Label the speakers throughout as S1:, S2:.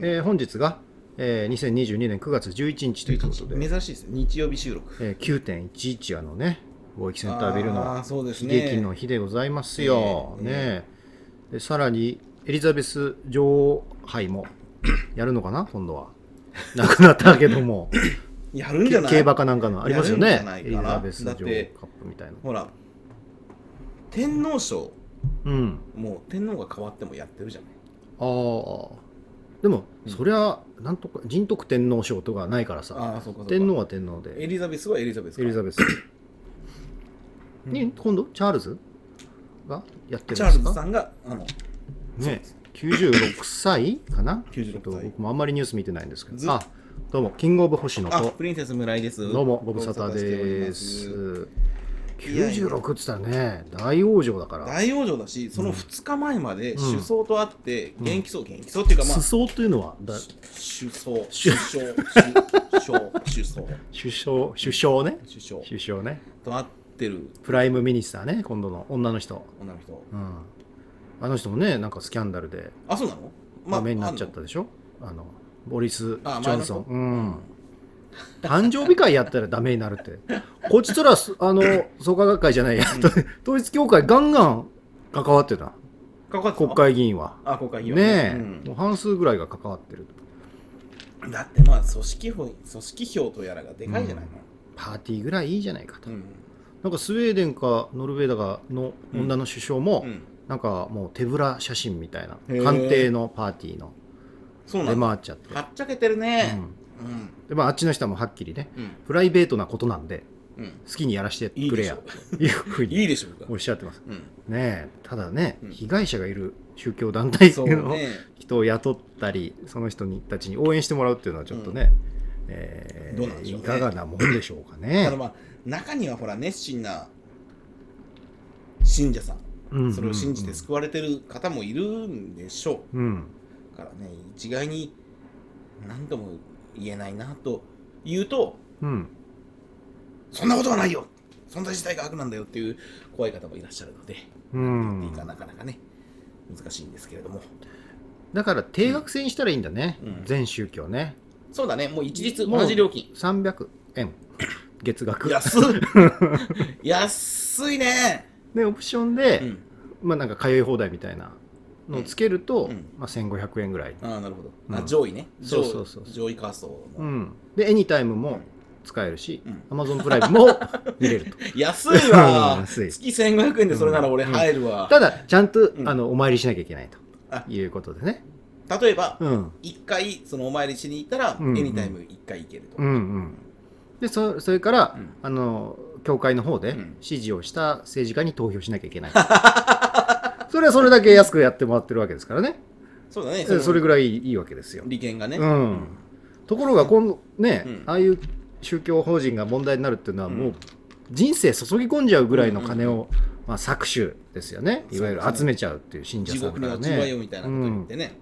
S1: えー本日が、えー2022年9月11日ということで、
S2: 珍しいですね。日曜日収録。
S1: えー9.11あのね貿易センタービル
S2: あ
S1: の
S2: ーそうです
S1: 悲
S2: ね
S1: 劇の日でございますよ。
S2: ええ。
S1: ねでさらにエリザベス女王杯も やるのかな？今度は。なくなったけども。
S2: やるんじゃない？
S1: 競馬かなんかのありますよね。エリザベス女王カップみたいな。
S2: ほら天皇賞
S1: うん。
S2: もう天皇が変わってもやってるじゃない。
S1: ああ。でも、そりゃなんとか仁徳天皇賞とかないからさ。
S2: ああそうかそうか。
S1: 天皇は天皇で。
S2: エリザベスはエリザベスか。
S1: エリザベス。に今度？チャールズがやってるん
S2: チャールズさんがあのそう。
S1: ね
S2: です、
S1: 96歳かな
S2: ？96歳。
S1: ちょっと僕もあんまりニュース見てないんですけ
S2: ず
S1: どあどうも。キングオブ星野と。
S2: あプリンセス村井です。
S1: どうもご無沙汰です96っつったらね大往生だから。
S2: 大往生だしその2日前まで
S1: うん。
S2: 首相と会って元気そう元気そうっていうかまあ
S1: 首相というのはだ
S2: 首相首
S1: 首
S2: 相首相首相。
S1: 首相首相ね。
S2: 首相。
S1: 首相ね。
S2: と会ってる。
S1: Prime Minister ね今度の。女の人。
S2: 女の人。
S1: うん。あの人もねなんかスキャンダルで。
S2: あそうなの？
S1: ダメになっちゃっ
S2: あ
S1: たでしょ？あのボリス・ジョンソン、うん、誕生日会やったらダメになるって。こっちとらすあの創価学会じゃないや、統一教会ガンガン関わってた。国会議員は。
S2: あ国会議員は
S1: ね。え、
S2: うん。
S1: もう半数ぐらいが関わってる
S2: だってまあ組織票組織票とやらがでかいじゃないの。
S1: パーティーぐらいいいじゃないかと、
S2: うん。
S1: なんかスウェーデンかノルウェーだかの女の首相も、
S2: うん。
S1: なんかもう手ぶら写真みたいな。官邸のパーティーの。出
S2: そうなんだ。
S1: 回っちゃって、
S2: はっちゃけてるね。
S1: うんでまあ、あっちの人はもうはっきりね
S2: うん。
S1: プライベートなことなんで
S2: うん。
S1: 好きにやらせてくれやという。ふうに
S2: いいでしょうか。
S1: おっしゃってます。
S2: うん。
S1: ねえただね、
S2: うん。
S1: 被害者がいる宗教団体の
S2: ね。
S1: 人を雇ったりその人にたちに応援してもらうっていうのはちょっとね、えー
S2: どうなんでしょうね。
S1: いかがなもんでしょうかね。
S2: ただまあ中にはほら熱心な信者さんそれを信じて救われてる方もいるんでしょ
S1: う。ん。
S2: うからね一概に何とも言えないなと言うと
S1: うん。
S2: そんなことはないよ。存在自体が悪なんだよっていう怖い方もいらっしゃるので、
S1: うん。
S2: いいかなかなかね難しいんですけれども。
S1: だから定額制にしたらいいんだね、
S2: うん。
S1: 全宗教ね。
S2: そうだね。もう一律同じ料金。
S1: 300円。月額。
S2: 安っ。安いね。
S1: でオプションで、
S2: うん。
S1: まあなんか通い放題みたいなのをつけると、
S2: うん。
S1: まあ、1500円ぐらい、
S2: ああなるほど、
S1: うん。
S2: あ上位ね。
S1: そう
S2: 上
S1: そうそうそう。
S2: 上位カーストの、
S1: うん、でエニタイムも使えるし、
S2: うん。
S1: アマゾンプライムも見れると。
S2: 安いわ。
S1: 安い。
S2: 月1500円でそれなら俺入るわ、
S1: ただちゃんと、
S2: うん。
S1: あのお参りしなきゃいけない
S2: あ。
S1: ということでね。
S2: 例えば、
S1: うん。
S2: 一回そのお参りしに行ったら、
S1: うん。
S2: エニタイム一回行けると、
S1: うんうん。でそそれから、
S2: うん。
S1: あの教会の方で
S2: うん。
S1: 指示をした政治家に投票しなきゃいけない、それはそれだけ安くやってもらってるわけですからね。
S2: そうだね。
S1: そそれぐ
S2: らい
S1: らいいいわけですよ、
S2: 利権がね、
S1: うん、ところが今度ね、
S2: うん。
S1: ああいう宗教法人が問題になるっていうのは
S2: うん
S1: もう人生注ぎ込んじゃうぐらいの金を、まあ、搾取ですよね。いわゆる集めちゃうっていう信者
S2: 地
S1: さんから
S2: 獄に落ちろよ
S1: ね
S2: みたいなこと言ってね、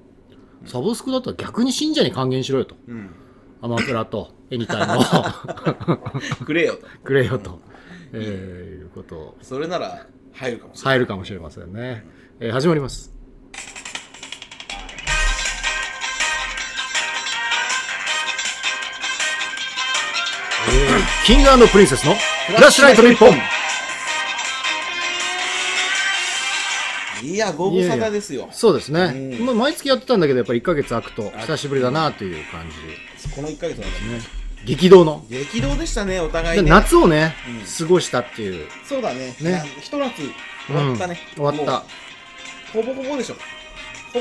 S1: サブスクだったら逆に信者に還元しろよと。
S2: うん。
S1: アマプラとエニタイムを。
S2: くれよと。
S1: くれよと、えーいうことを。
S2: それなら入るかもしれない、
S1: 入るかもしれませんね、えー始まります。えーキングプリンセスのフラッシュライト日本
S2: いやご無沙汰ですよ。
S1: そうですね、
S2: うん。
S1: まあ毎月やってたんだけどやっぱり1ヶ月空くと久しぶりだなという感じ。
S2: この1ヶ月の間に
S1: ね。激動の。
S2: 激動でしたねお互い
S1: で
S2: ね
S1: 夏をね、
S2: うん。
S1: 過ごしたっていう。
S2: そうだね。
S1: ね。
S2: なひと夏終わったね、
S1: うん。終わった
S2: ほぼほぼでしょ。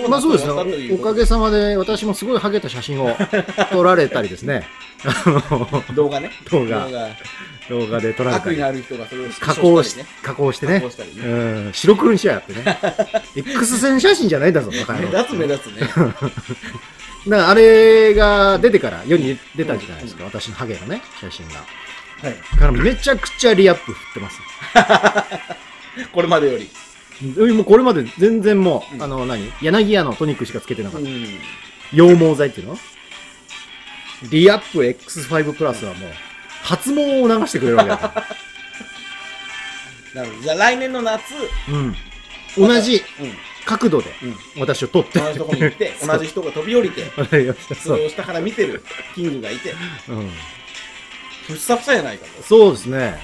S1: まあそうですね。おおかげさまで私もすごいハゲた写真を撮られたりですね。
S2: 動画ね。
S1: 動画。動画。で撮られたり。
S2: 悪意のある人がそれを
S1: 加工し
S2: スクショたりね。
S1: 加工してね。うん。白黒にしやがってね。X 線写真じゃないんだぞ
S2: 目立つ目立つね。
S1: だからあれが出てから世に出たじゃないですか、私のハゲのね写真が。
S2: はい。
S1: だからめちゃくちゃリアップ振ってます。
S2: これまでより
S1: もうこれまで全然もう、あの何柳屋のトニックしかつけてなかった、羊毛剤っていうのリアップ X5 プラスはもう発毛を流してくれるわけだから
S2: なるほどじゃあ来年の夏、
S1: うん、同じ
S2: う
S1: 角度で
S2: うん。
S1: 私を撮って
S2: 同じとこに行って同じ人が飛び降りて
S1: そ
S2: そうれを下から見てるキングがいて
S1: うん。
S2: ふさふさやないかと
S1: そうですね。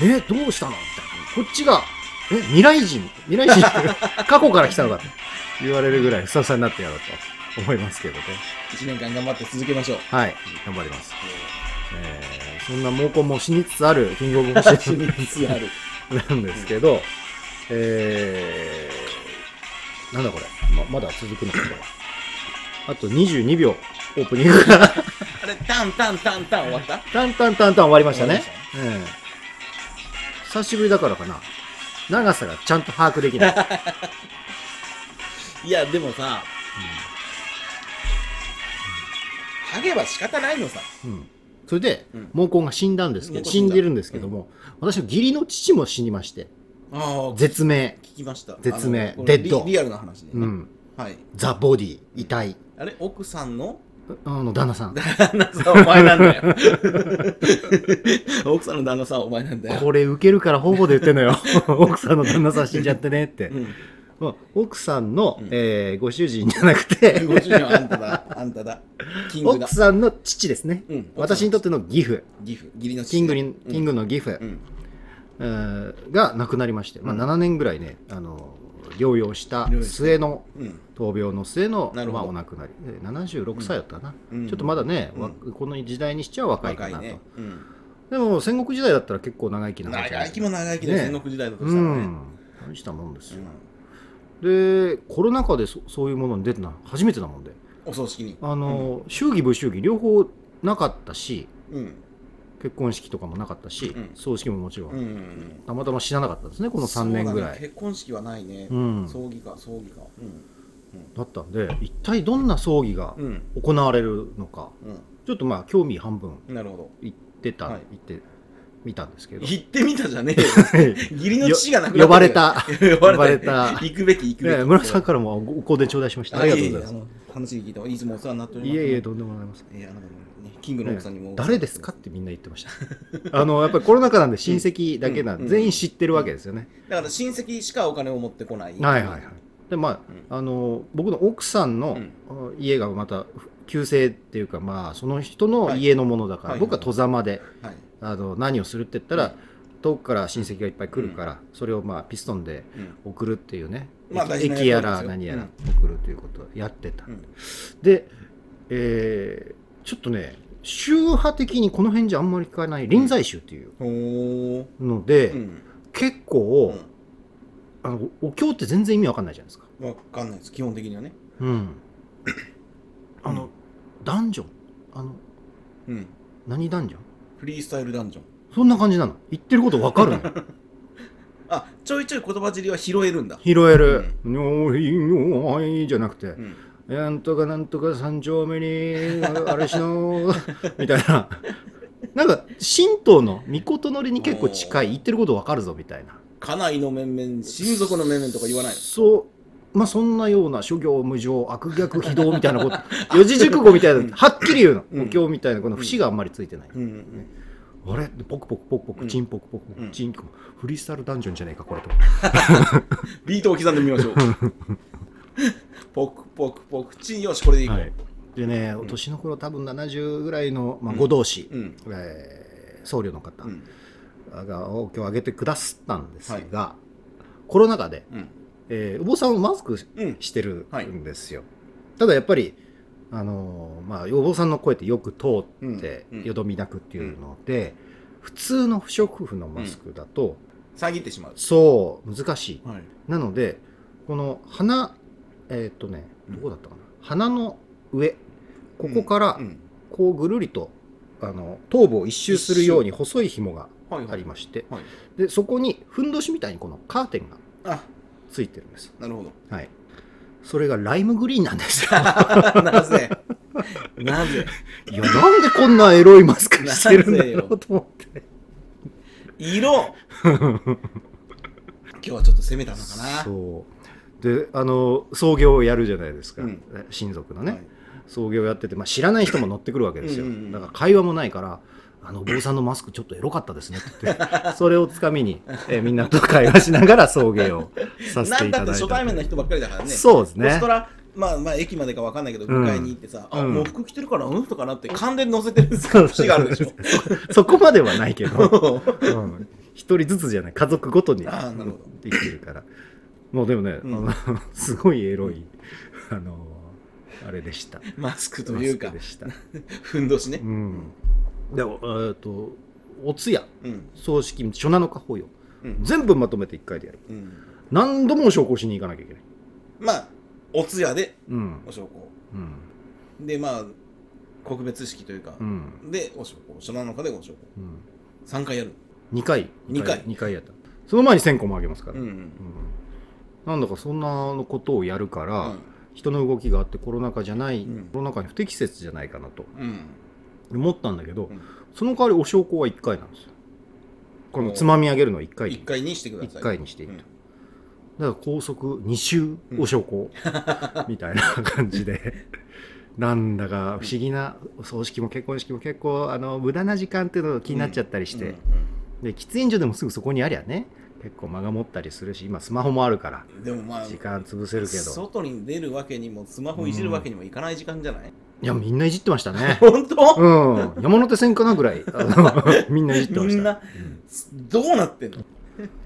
S1: え、どうしたのみたいな。こっちが、え、未来人？未来人？過去から来たのかと言われるぐらいふさふさになってやろうと思いますけどね。
S2: 1年間頑張って続けましょう
S1: はい、頑張ります。えー、そんな猛攻も死につつあるキングオブモシ
S2: 死につつある
S1: なんですけど、えー、なんだこれ、ままだ続くのかこれは。あと22秒、オープニングが。
S2: あれタンタンタンタン終わった？
S1: タンタンタンタン終わりましたね。うん。久しぶりだからかな。長さがちゃんと把握できない。
S2: いやでもさハゲば仕方ないのさ。
S1: うん。それで
S2: うん、
S1: 毛根が死んだんですけど、
S2: 死ん
S1: でるんですけども、私の義理の父も死にまして、
S2: ああ
S1: 絶命。
S2: 聞きました。
S1: 絶命。
S2: あのこれ
S1: デッド。
S2: リリアルな話でね、
S1: うん。
S2: はい。
S1: ザ・ボディ、遺体。
S2: あれ奥さんの
S1: あの、旦那さん。
S2: 旦那さんお前なんだよ。奥さんの旦那さんお前なんだよ。
S1: これ受けるから方々で言ってんのよ。奥さんの旦那さん死んじゃってねって。
S2: うん。
S1: まあ奥さんの、
S2: うん。
S1: えーご主人じゃなくて、
S2: ご主人はあんただ。あんただ。キングだ。
S1: 奥さんの父ですね。
S2: うん
S1: 私にとっての義父。
S2: 義父義理の父
S1: キングに、キングの義父、
S2: うん。
S1: えーが亡くなりまして、まあ、
S2: うん。
S1: 7年ぐらいね、あの療養した末の
S2: うん
S1: 闘病の末の、まあ、お亡くなり。で76歳だったな、
S2: うん。
S1: ちょっとまだね、
S2: うん。
S1: わこの時代にしちゃ若いかなと、
S2: ね、うん、
S1: でも戦国時代だったら結構長生きな
S2: 長生きも長生きで、
S1: ね。
S2: 戦国時代だと
S1: う
S2: したらね、
S1: ん。大したもんですよ、でコロナ禍でそそういうものに出てたの初めてなもんで。
S2: お葬式に。
S1: あの、祝儀不祝儀両方なかったし
S2: うん。
S1: 結婚式とかもなかったし、
S2: うん。
S1: 葬式ももちろん、
S2: うんうん
S1: たまたま知らなかったですねこの3年ぐらい、
S2: ね。結婚式はないね、
S1: うん。
S2: 葬儀か葬儀か
S1: だったんで一体どんな葬儀が行われるのか。ちょっとまあ興味半分
S2: うんなるほ
S1: 行ってた、
S2: はい。
S1: 行ってみたんですけど。
S2: ど行ってみたじゃねえよ。義理の父が亡くな
S1: 呼ばれた。
S2: 呼ばれた。
S1: 呼ばれた。
S2: 行くべき行くべき。
S1: ええ村さんからもご香典頂戴しました。ありがとうございます。
S2: 話聞いていつもお世話になっております。
S1: いえいえとんでもございません
S2: いやキングの奥さんにも、
S1: 誰ですかってみんな言ってました。あのやっぱりコロナ禍なんで親戚だけなんで、
S2: うん。
S1: 全員知ってるわけですよね、
S2: だから親戚しかお金を持ってこない。
S1: はいはいはいでまあ,、あの僕の奥さんの家がまた旧姓っていうかまあその人の家のものだから、
S2: はい。
S1: 僕は戸ざまで
S2: はい。
S1: あの何をするって言ったら、
S2: うん。
S1: 遠くから親戚がいっぱい来るから、それをまあピストンで
S2: うん。
S1: 送るっていうね、駅駅やら何やら
S2: うん。
S1: 送るということをやってた、
S2: うん。
S1: で、えーちょっとね宗派的にこの辺じゃあんまり聞かない臨済宗っていうので、
S2: うん。
S1: 結構、あのお経って全然意味わかんないじゃないですか。
S2: わかんないです。基本的にはね。
S1: うん、あの、
S2: うん
S1: ダンジョン？あの
S2: うん。
S1: 何ダンジョン？
S2: フリースタイルダンジョン。
S1: そんな感じなの？言ってることわかるの？
S2: あちょいちょい言葉尻は拾えるんだ。
S1: 拾える「のひのい」じゃなくて
S2: うん「
S1: なんとかなんとか三丁目にあれしの」みたいな。なんか神道の御事のりに結構近い言ってることわかるぞみたいな
S2: 家内の面々親族の面々とか言わないの？
S1: そう。まあそんなような諸行無常悪逆非道みたいなこと。四字熟語みたいな。はっきり言うの、
S2: うん。
S1: お経みたいなこの節があんまりついてない、
S2: うん。うん
S1: あれ？ポクポクポクポク
S2: うん。
S1: チンポクポクポ
S2: うん。
S1: クチンフリースタイルダンジョンじゃねえかこれと。
S2: ビートを刻んでみましょう。ポクポクポクチンよしこれでいこう、
S1: はい、でね、お年の頃多分70ぐらいの、まあ、ご同士、
S2: うん。
S1: えー僧侶の方。
S2: うん
S1: がお経をあげてくださったんですが、コロナ禍で、
S2: うん。
S1: えーお坊さんはマスクしてるんですよ、ただやっぱりあのーまあ、お坊さんの声ってよく通って、
S2: うん。うん。
S1: よどみなくっていうので、普通の不織布のマスクだと、
S2: 遮ってしまう。
S1: そう難しい。
S2: はい。
S1: なのでこの鼻えーっ、とねどこだったかな、鼻の上ここから
S2: うん。
S1: こうぐるりとあの頭部を一周するように細い紐が
S2: はいはい
S1: ありまして、
S2: はい。
S1: でそこにふんどしみたいにこのカーテンが
S2: あ。
S1: ついてるんです、
S2: なるほど。
S1: はい、それがライムグリーンなんです。よ
S2: なぜ？なぜ？
S1: いやなんでこんなエロいマスクしてるんだろうと思って。
S2: 色。今日はちょっと攻めたのかな。
S1: そう。であの創業をやるじゃないですか、
S2: うん。
S1: 親族のね、
S2: はい。
S1: 創業やってて、まあ、知らない人も乗ってくるわけですよ、
S2: うんうんうん。
S1: だから会話もないからあのお坊さんのマスクちょっとエロかったですね。って言ってそれをつかみに、えーみんなと会話しながら送迎をさせ
S2: なんだって
S1: ていただいた
S2: 初対面の人ばっかりだからね。
S1: そうですね。
S2: そしたら、まあまあ駅までかわかんないけど、
S1: うん
S2: 迎えに行ってさ、あ、
S1: うん。
S2: もう服着てるから、うん？とかなって、勘で乗せてる節があるでしょ。
S1: そこまではないけど、うん。一人ずつじゃない。家族ごとにできてるから。もうでもね、
S2: うん。
S1: あの すごいエロいあのあれでした。
S2: マスクというか。ふんどしね。
S1: う。ん、でもえーとお通夜
S2: うん。
S1: 葬式初七日法要
S2: うん。
S1: 全部まとめて1回でやる
S2: うん。
S1: 何度もお焼香しに行かなきゃいけない
S2: まあ、お通夜で
S1: うん
S2: お焼香。
S1: うん
S2: で、まあ、告別式というか
S1: う、ん
S2: で、お焼香。初七日でお焼香。
S1: うん
S2: 3回やる。
S1: 2回
S2: 二回
S1: 2回やったその前に1000個もあげますから、
S2: うん。
S1: うんなんだかそんなことをやるから、
S2: うん
S1: 人の動きがあってコロナ禍じゃない、
S2: うん
S1: コロナ禍に不適切じゃないかなと
S2: うん。
S1: 思ったんだけど、
S2: うん。
S1: その代わりお焼香は1回なんですよ。このつまみ上げるのは1回
S2: 1回にしてください。
S1: 1回にしていい。と、
S2: うん。
S1: だから高速2周お焼香、みたいな感じで。なんだか不思議なお葬式も結婚式も結構あの無駄な時間っていうのが気になっちゃったりして、
S2: うん
S1: で喫煙所でもすぐそこにありゃね結構間が持ったりするし今スマホもあるから
S2: うんでもまあ、
S1: 時間潰せるけど。
S2: 外に出るわけにも、スマホいじるわけにもいかない時間じゃない、
S1: いやみんないじってましたね。
S2: 本当、
S1: うん。山手線かなぐらい。あの みんないじってました。
S2: みんな、どうなってんの？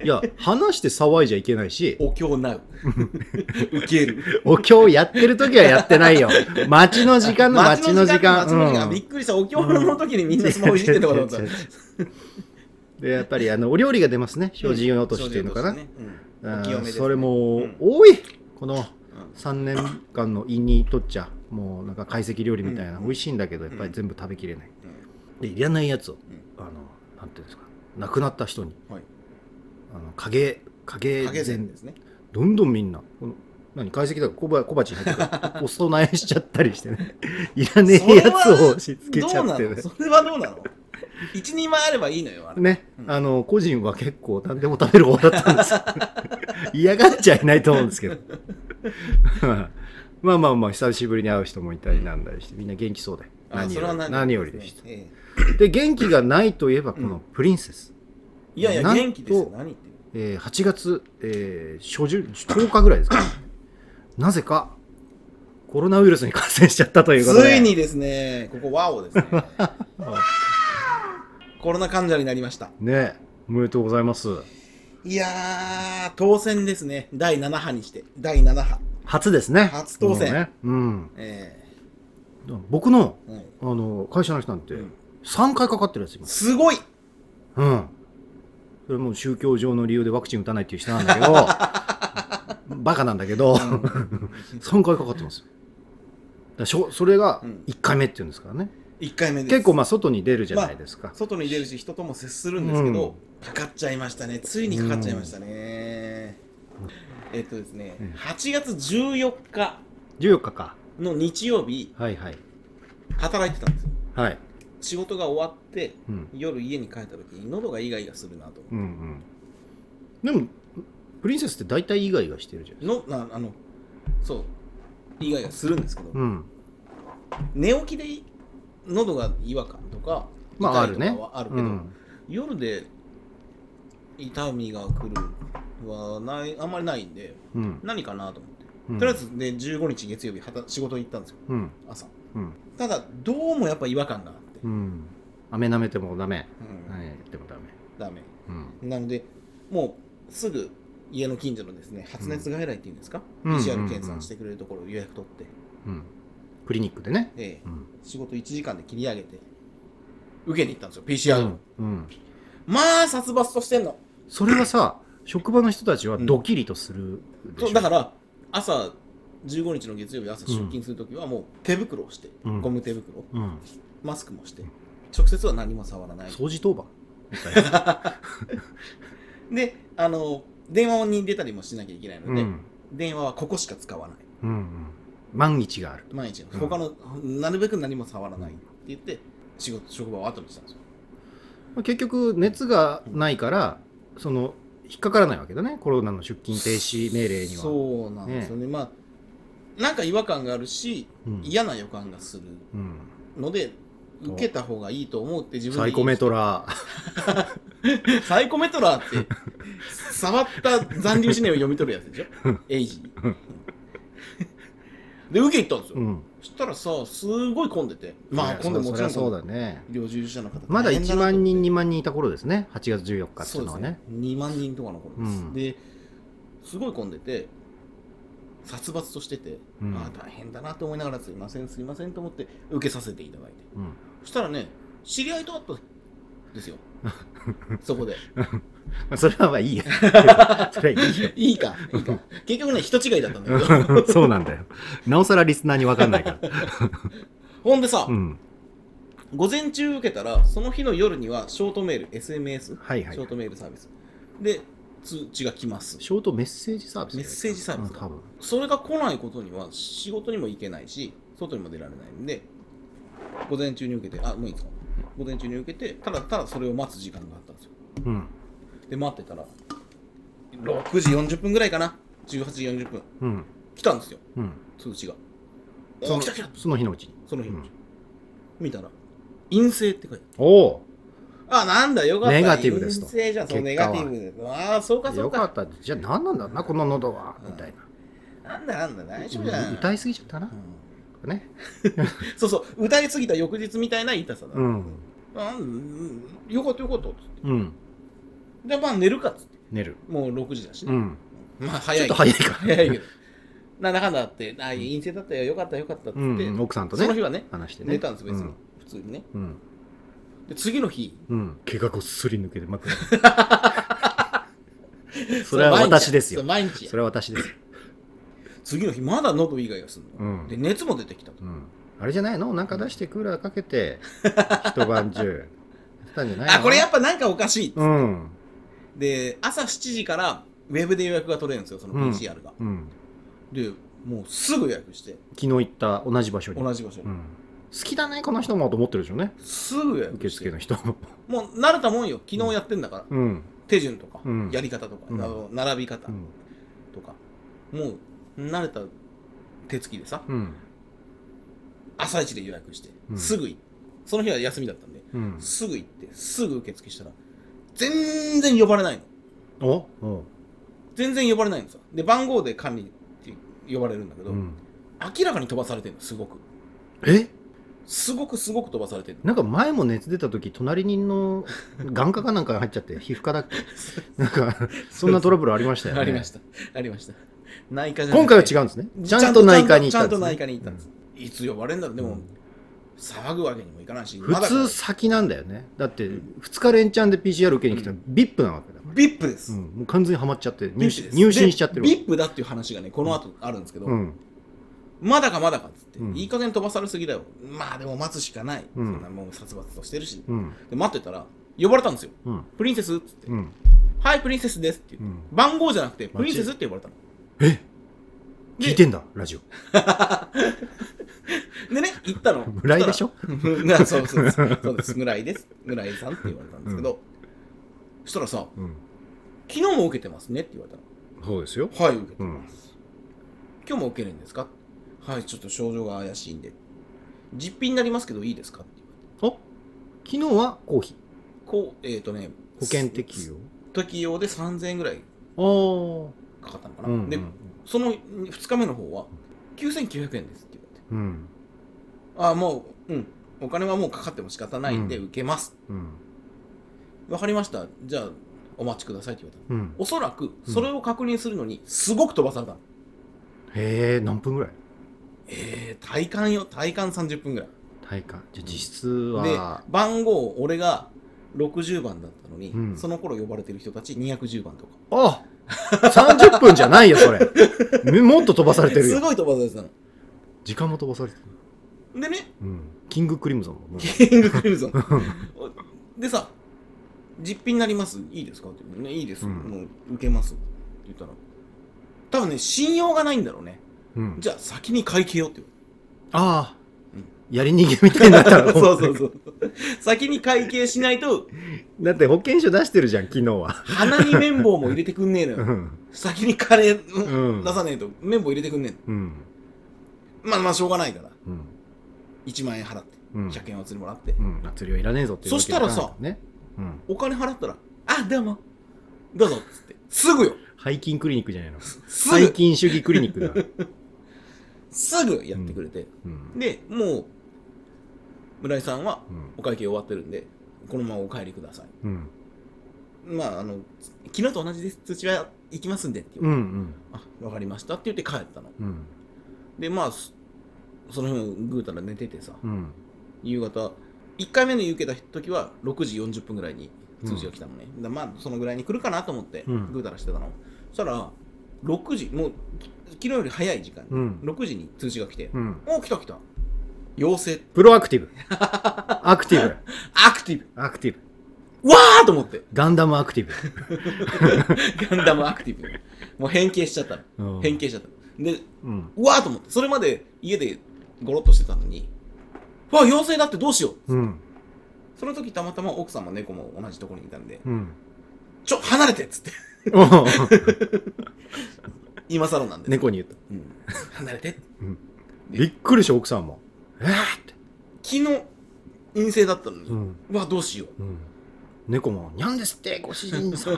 S1: いや話して騒いじゃいけないし。
S2: お経なう。受ける。
S1: お経やってる時はやってないよ。待ちの時間の待ちの時間。
S2: 待ちの時間
S1: うん。
S2: びっくりした。お経の時にみんなスマホいじってんのかと思った。
S1: 違う違う違うでやっぱりあのお料理が出ますね。精進落としっていうのかな、
S2: うん精進落としね。うん。
S1: あー
S2: お清めですね。
S1: それも
S2: うん。
S1: 多い！この
S2: うん。
S1: 3年間の胃にとっちゃもうなんか懐石料理みたいな、
S2: うん。
S1: 美味しいんだけどやっぱり全部食べきれない、
S2: うん。
S1: でいらないやつを、あのなんていうんですか亡くなった人に
S2: はい。
S1: あの影影
S2: 影
S1: 膳
S2: 膳ですね。
S1: どんどんみんなこの何解析だから小鉢に入って お供えしちゃったりしてね。いらねえやつを押し付けちゃってね。
S2: それはどうなの？一人前あればいいのよ、あれ。
S1: ね、
S2: うん。
S1: あの個人は結構何でも食べる方だったんです。よ 嫌がっちゃいないと思うんですけどまあまあまあ久しぶりに会う人もいたりなんだりしてみんな元気そうで
S2: あ
S1: 何より
S2: 何
S1: 何よりでした
S2: え
S1: で元気がないといえばこのプリンセス、
S2: えいやいや、元気ですよ。何言ってる
S1: えー8月、えー初旬10日ぐらいですかなぜかコロナウイルスに感染しちゃったということで
S2: ついにですね、ここワオですね。コロナ患者になりました。
S1: ねおめでとうございます
S2: いやー、当選ですね。第7波にして。第7波。
S1: 初ですね
S2: 初当選
S1: もうねうん
S2: え
S1: 僕の
S2: えはい
S1: あの会社の人なんて
S2: うん
S1: 3回かかってるやついます
S2: すごい
S1: うん。それもう宗教上の理由でワクチン打たないっていう人なんだけど、バカなんだけど、3回かかってますよ。だしょそれが
S2: うん
S1: 1回目っていうんですからね。
S2: 1回目です。
S1: 結構まあ外に出るじゃないですか。
S2: 外に出るし、人とも接するんですけど、
S1: うん
S2: かかっちゃいましたね。ついにかかっちゃいましたね。えっとですね、
S1: うん
S2: 8月14日
S1: 14日か。
S2: の日曜日、
S1: はいはい。
S2: 働いてたんですよ。
S1: はい。
S2: 仕事が終わって、
S1: うん。
S2: 夜家に帰った時に喉がイガイガするなと思
S1: うんうん。でも、プリンセスって大体イガイガしてるじゃない
S2: のなあのそうイガイガするんですけど、
S1: うん。
S2: 寝起きでい喉が違和感とか
S1: まああるね
S2: 痛いとか。はあるけど、
S1: うん。
S2: 夜で痛みが来るはないあんまりないんで
S1: うん。
S2: 何かなと思って、
S1: うん
S2: とりあえずで15日月曜日はた仕事行ったんですよ
S1: うん。
S2: 朝
S1: うん。
S2: ただどうもやっぱ違和感があって、
S1: うん。飴舐めてもダメ。
S2: うん
S1: はい。でもダメ。
S2: ダメ
S1: うん。
S2: なのでもうすぐ家の近所のですね発熱外来っていうんですか、
S1: うん
S2: PCR 検査してくれるところを予約取って、
S1: うん。クリニックでね。
S2: ええ
S1: うん。
S2: 仕事1時間で切り上げて受けに行ったんですよ PCR の、
S1: うん。
S2: まあ殺伐としてんの
S1: それはさ職場の人たちはドキリとするでしょ、
S2: そうだから朝15日の月曜日朝出勤するときはもう手袋をして、
S1: うん。
S2: ゴム手袋
S1: うん、
S2: マスクもして直接は何も触らない。
S1: 掃除当番。みたいな、
S2: であの電話に出たりもしなきゃいけないので、
S1: うん。
S2: 電話はここしか使わない。
S1: うんうん、万一がある。
S2: 毎日
S1: うん。
S2: 他の、なるべく何も触らないって言って仕事職場を後にしたんですよ。
S1: 結局熱がないからその引っかからないわけだね。コロナの出勤停止命令には。
S2: そうなんですよね。まあなんか違和感があるし、
S1: うん。
S2: 嫌な予感がする
S1: うん。
S2: ので受けた方がいいと思うって自分で
S1: サイコメトラ
S2: サイコメトラーって触った残留思念を読み取るやつでしょ？エイジにで受け行ったんですよ、
S1: うん。
S2: そしたらさすごい混んでて。まあ混んでもちろん
S1: そうだね。
S2: 医療従事者の方。
S1: まだ1
S2: 大変なと思って。
S1: 万人2万人いた頃ですね。8月14日って
S2: そですね。
S1: いううのはね。
S2: 2万人とかの頃です、
S1: うん。
S2: ですごい混んでて殺伐としてて、
S1: うん。
S2: ああ大変だなと思いながらすいませんすいませんと思って受けさせていただいて。
S1: うん。
S2: そしたらね知り合いと会ったんですよ そこで。
S1: まあそれはまあいいや。それはいいよ。
S2: いいか。いいか。結局ね人違いだったんだけど。
S1: そうなんだよ。なおさらリスナーに分かんないから。
S2: ほんでさ、
S1: うん。
S2: 午前中受けたらその日の夜にはショートメール SMS、
S1: はいはい。
S2: ショートメールサービス。で通知が来ます。
S1: ショートメッセージサービス？
S2: メッセージサービス
S1: うん多分。
S2: それが来ないことには仕事にも行けないし外にも出られないんで午前中に受けてあもういいですか？午前中に受けてただただそれを待つ時間があったんですよ。
S1: うん。
S2: で待ってたら6時40分ぐらいかな？18時40分。
S1: うん。
S2: 来たんですよ。
S1: うん。
S2: 通知が。
S1: その
S2: お来た来た。
S1: その日のうちに。
S2: その日のうち
S1: うん。
S2: 見たら陰性って書いて
S1: おお
S2: あなんだよかった。
S1: ネガティブですと。
S2: 陰性じゃんそうネガティブ。でああそうかそうか。
S1: よかった。じゃあ何なんだろうなこの喉は？
S2: うん。
S1: みたい
S2: な。んだなんだ大丈夫じゃ
S1: なん歌いすぎちゃったな。
S2: うん
S1: ね。
S2: そうそう。歌いすぎた翌日みたいな痛さだ、
S1: うん。
S2: あうんよかったよかったっつって。
S1: うん。
S2: でまあ寝るかっつって。
S1: 寝る。
S2: もう6時だしね、
S1: うん。
S2: まあ早い
S1: ちょっと早いか
S2: 早いけど。なんだかんだあってあ陰性だったよ。よかったよかったっつって、
S1: うん奥さんとね。
S2: その日はね
S1: 話してね。
S2: 寝たんです別に、
S1: うん。
S2: 普通にね。
S1: うん。
S2: で次の日。
S1: うん。毛がこっそり抜けて枕 それは私ですよ。
S2: そ
S1: れは私ですよ
S2: 次の日まだ喉以外がするの、
S1: うん。
S2: で熱も出てきたと。
S1: うん。あれじゃないの？なんか出してクーラーかけて 一晩中。やってたんじゃないの？
S2: あこれやっぱなんかおかしいっつって。
S1: うん。
S2: で朝7時からウェブで予約が取れるんですよその PCR が、
S1: うん。
S2: でもうすぐ予約して。
S1: 昨日行った同じ場所に。
S2: 同じ場所に、
S1: うん。好きだねこの人もと思ってるでしょうね。
S2: すぐ予約
S1: 受付の人も。
S2: もう慣れたもんよ。昨日やってんだから、
S1: うん。
S2: 手順とか、
S1: うん。
S2: やり方とか、
S1: うん。
S2: 並び方
S1: うん。
S2: とか、もう慣れた手つきでさ
S1: うん。
S2: 朝一で予約して、
S1: うん。
S2: すぐ行ってその日は休みだったんで、
S1: うん。
S2: すぐ行ってすぐ受付したら全然呼ばれないの。
S1: お？お
S2: 全然呼ばれないんですよで番号で管理って呼ばれるんだけど、
S1: うん。
S2: 明らかに飛ばされてるのすごく。
S1: え？
S2: すごくすごく飛ばされてるの。
S1: なんか前も熱出た時隣人の 眼科かなんかが入っちゃって皮膚科だっけ？なんかそんなトラブルありましたよね。
S2: ありました。ありました内科じゃな
S1: 今回は違うんですね。ちゃんと内科に行
S2: ちゃんと内
S1: ったんですね
S2: 科に行ったんです、いつ呼ばれるんだろう。でも、
S1: うん。
S2: 騒ぐわけにもいかないし
S1: 普通先なんだよね。だって2日連チャンで PCR 受けに来たら VIP なわけだから、
S2: ビップです、
S1: うん、もう完全にはまっちゃって入
S2: VIP
S1: 入信しちゃってるわ
S2: でビップだっていう話がねこの後あるんですけど、
S1: うん。
S2: まだかまだかっつって、
S1: うん。
S2: いい加減飛ばされすぎだよ。まあでも待つしかない、
S1: うん。
S2: そんなもう殺伐としてるし、
S1: うん。
S2: で待ってたら呼ばれたんですよ。
S1: うん。
S2: プリンセスっつって、
S1: うん。
S2: はいプリンセスですって言って、
S1: うん。
S2: 番号じゃなくてプリンセスって呼ばれたの
S1: え？聞いてんだラジオ。
S2: でね行ったの。
S1: 村井でしょ？
S2: なそうそうそう。そうです。村井です。村井さんって言われたんですけど、そしたらさ
S1: うん。
S2: 昨日も受けてますねって言われた
S1: そうですよ。
S2: のはい受けてます、今日も受けるんですか？はいちょっと症状が怪しいんで。実費になりますけどいいですか？って言われて。
S1: お？昨日はコーヒ
S2: こうえっ、ー、とね
S1: ー保険適用？
S2: 適用で3000円ぐらい。
S1: ああ
S2: かかったのかな、
S1: うんうん
S2: でその2日目の方は9900円ですって言われて。
S1: うん。
S2: ああもううん。お金はもうかかっても仕方ないんで
S1: うん。
S2: 受けます。
S1: うん。
S2: わ、かりました。じゃあお待ちくださいって言われたの。
S1: うん。
S2: おそらくそれを確認するのにすごく飛ばされたの、
S1: へえ何分ぐらい？
S2: えー、体感よ。体感30分ぐらい。
S1: 体感。じゃあ実質
S2: で
S1: は
S2: 番号俺が60番だったのに、
S1: うん。
S2: その頃呼ばれてる人たち210番とか。
S1: あ30分じゃないよそれ。もっと飛ばされてるよ。
S2: すごい飛ばされてたの。
S1: 時間も飛ばされてる、
S2: でね。
S1: うん、キングクリムゾン
S2: キングクリムゾン。でさ実費になります？いいですか？って。言うのねいいです、
S1: うん。
S2: もう受けます。って言ったら。多分ね信用がないんだろうね。
S1: うん、
S2: じゃあ先に会計よって言
S1: ああ、
S2: うん
S1: やり逃げみたいになったら
S2: う そうそうそう。先に会計しないと。
S1: だって保険証出してるじゃん昨日は、
S2: 鼻に綿棒も入れてくんねえのよ。
S1: うん。
S2: 先に金、うん
S1: うん
S2: 出さねえと綿棒入れてくんねえ
S1: うん。
S2: のまあまあしょうがないから。
S1: うん。
S2: 1万円払って
S1: うん。
S2: 100円お釣りもらって。
S1: うん。釣りはいらねえぞって
S2: そしたらさ
S1: ね。うん。
S2: お金払ったら「あどうも。どうぞ」っつって。すぐよ。
S1: 背筋クリニックじゃないの？
S2: す
S1: 背
S2: ぐ。
S1: 筋主義クリニックだ。
S2: すぐやってくれて、
S1: うん。
S2: でもう村井さんは
S1: うん。
S2: お会計終わってるんでこのままお帰りください。
S1: うん。
S2: まああの昨日と同じです。通知は行きますんでって言
S1: う
S2: われて、
S1: ん。
S2: あわかりました。って言って帰ったの。
S1: うん。
S2: でまあそその日もぐうたら寝ててさ
S1: うん。
S2: 夕方1回目の受けた時は6時40分ぐらいに通知が来たのね、だまあそのぐらいに来るかなと思って
S1: うん。
S2: ぐうたらしてたの、そしたら6時もう昨日より早い時間に、
S1: うん。
S2: 6時に通知が来て、
S1: うん。
S2: お来た来た陽性
S1: プロアクティブ。アクティブ。
S2: アクティブ。
S1: アクティブ。
S2: わーと思って。
S1: ガンダムアクティブ。
S2: ガンダムアクティブ。もう変形しちゃったの、
S1: うん。
S2: 変形しちゃったで
S1: うん。
S2: うわーと思って。それまで家でゴロッとしてたのに。うわ陽性だってどうしよう。
S1: うん。
S2: その時たまたま奥さんも猫も同じところにいたんで。
S1: うん。
S2: ちょ離れてっつって。今更なんです、
S1: 猫に言った。
S2: うん、離れて。
S1: びっくりした奥さんもえーって。
S2: 昨日陰性だったのに、
S1: う
S2: うんわどうしよ
S1: う。ん。猫も「にゃんですってご主人さん」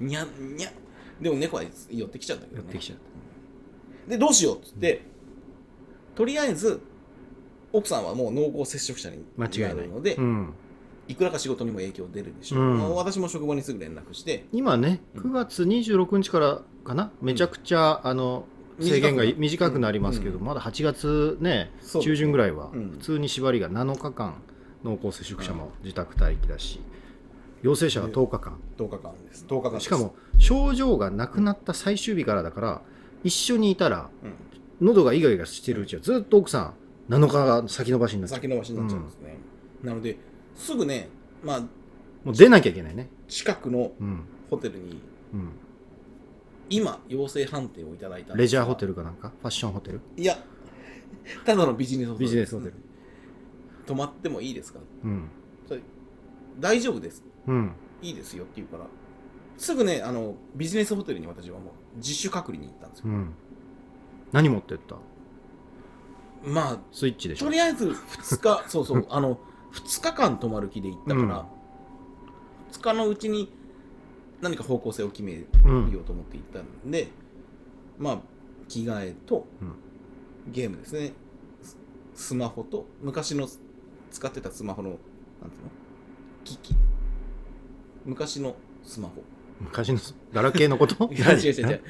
S2: うにゃにゃでも猫は寄ってきちゃったけどね。
S1: 寄ってきちゃっ
S2: でどうしようっつって、とりあえず奥さんはもう濃厚接触者に
S1: 間違いない。
S2: るので、
S1: うん。
S2: いくらか仕事にも影響出るでしょう、
S1: うん。
S2: まあ私も職場にすぐ連絡して。
S1: 今ね
S2: うん。
S1: 9月26日からかなめちゃくちゃあの制限が短くなりますけど
S2: うん。
S1: まだ8月ね中旬ぐらいは
S2: うん。
S1: 普通に縛りが7日間濃厚接触者も自宅待機だし陽性者は10日間。
S2: 10日間です。10日間
S1: しかも症状がなくなった最終日からだから一緒にいたら
S2: うん。
S1: 喉がイガイガしてるうちはずっと奥さん7日が先延ばしになっちゃう。
S2: 先延ばしになっちゃうんですね、なのですぐねまあ
S1: もう出なきゃいけないね。
S2: 近くの
S1: うん。
S2: ホテルに
S1: うん
S2: 今陽性判定をいただいた
S1: レジャーホテルかなんか？ファッションホテル？
S2: いやただのビジネスホテル。
S1: ビジネスホテル。
S2: 泊まってもいいですか？
S1: うん。
S2: それ大丈夫です。
S1: うん。
S2: いいですよって言うから。すぐねあのビジネスホテルに私はもう自主隔離に行ったんですよ、
S1: うん。何持ってった？
S2: まあ
S1: スイッチでしょ？
S2: とりあえず2日そうそう。あの2日間泊まる気で行ったから、2日のうちに何か方向性を決めよ
S1: うん
S2: うと思って行ったんで、まあ着替えと
S1: うん。
S2: ゲームですね。ススマホと昔の使ってたスマホのなんていうの？機器。昔のスマホ。
S1: 昔のガラケーのこと？
S2: いや違う違う違う。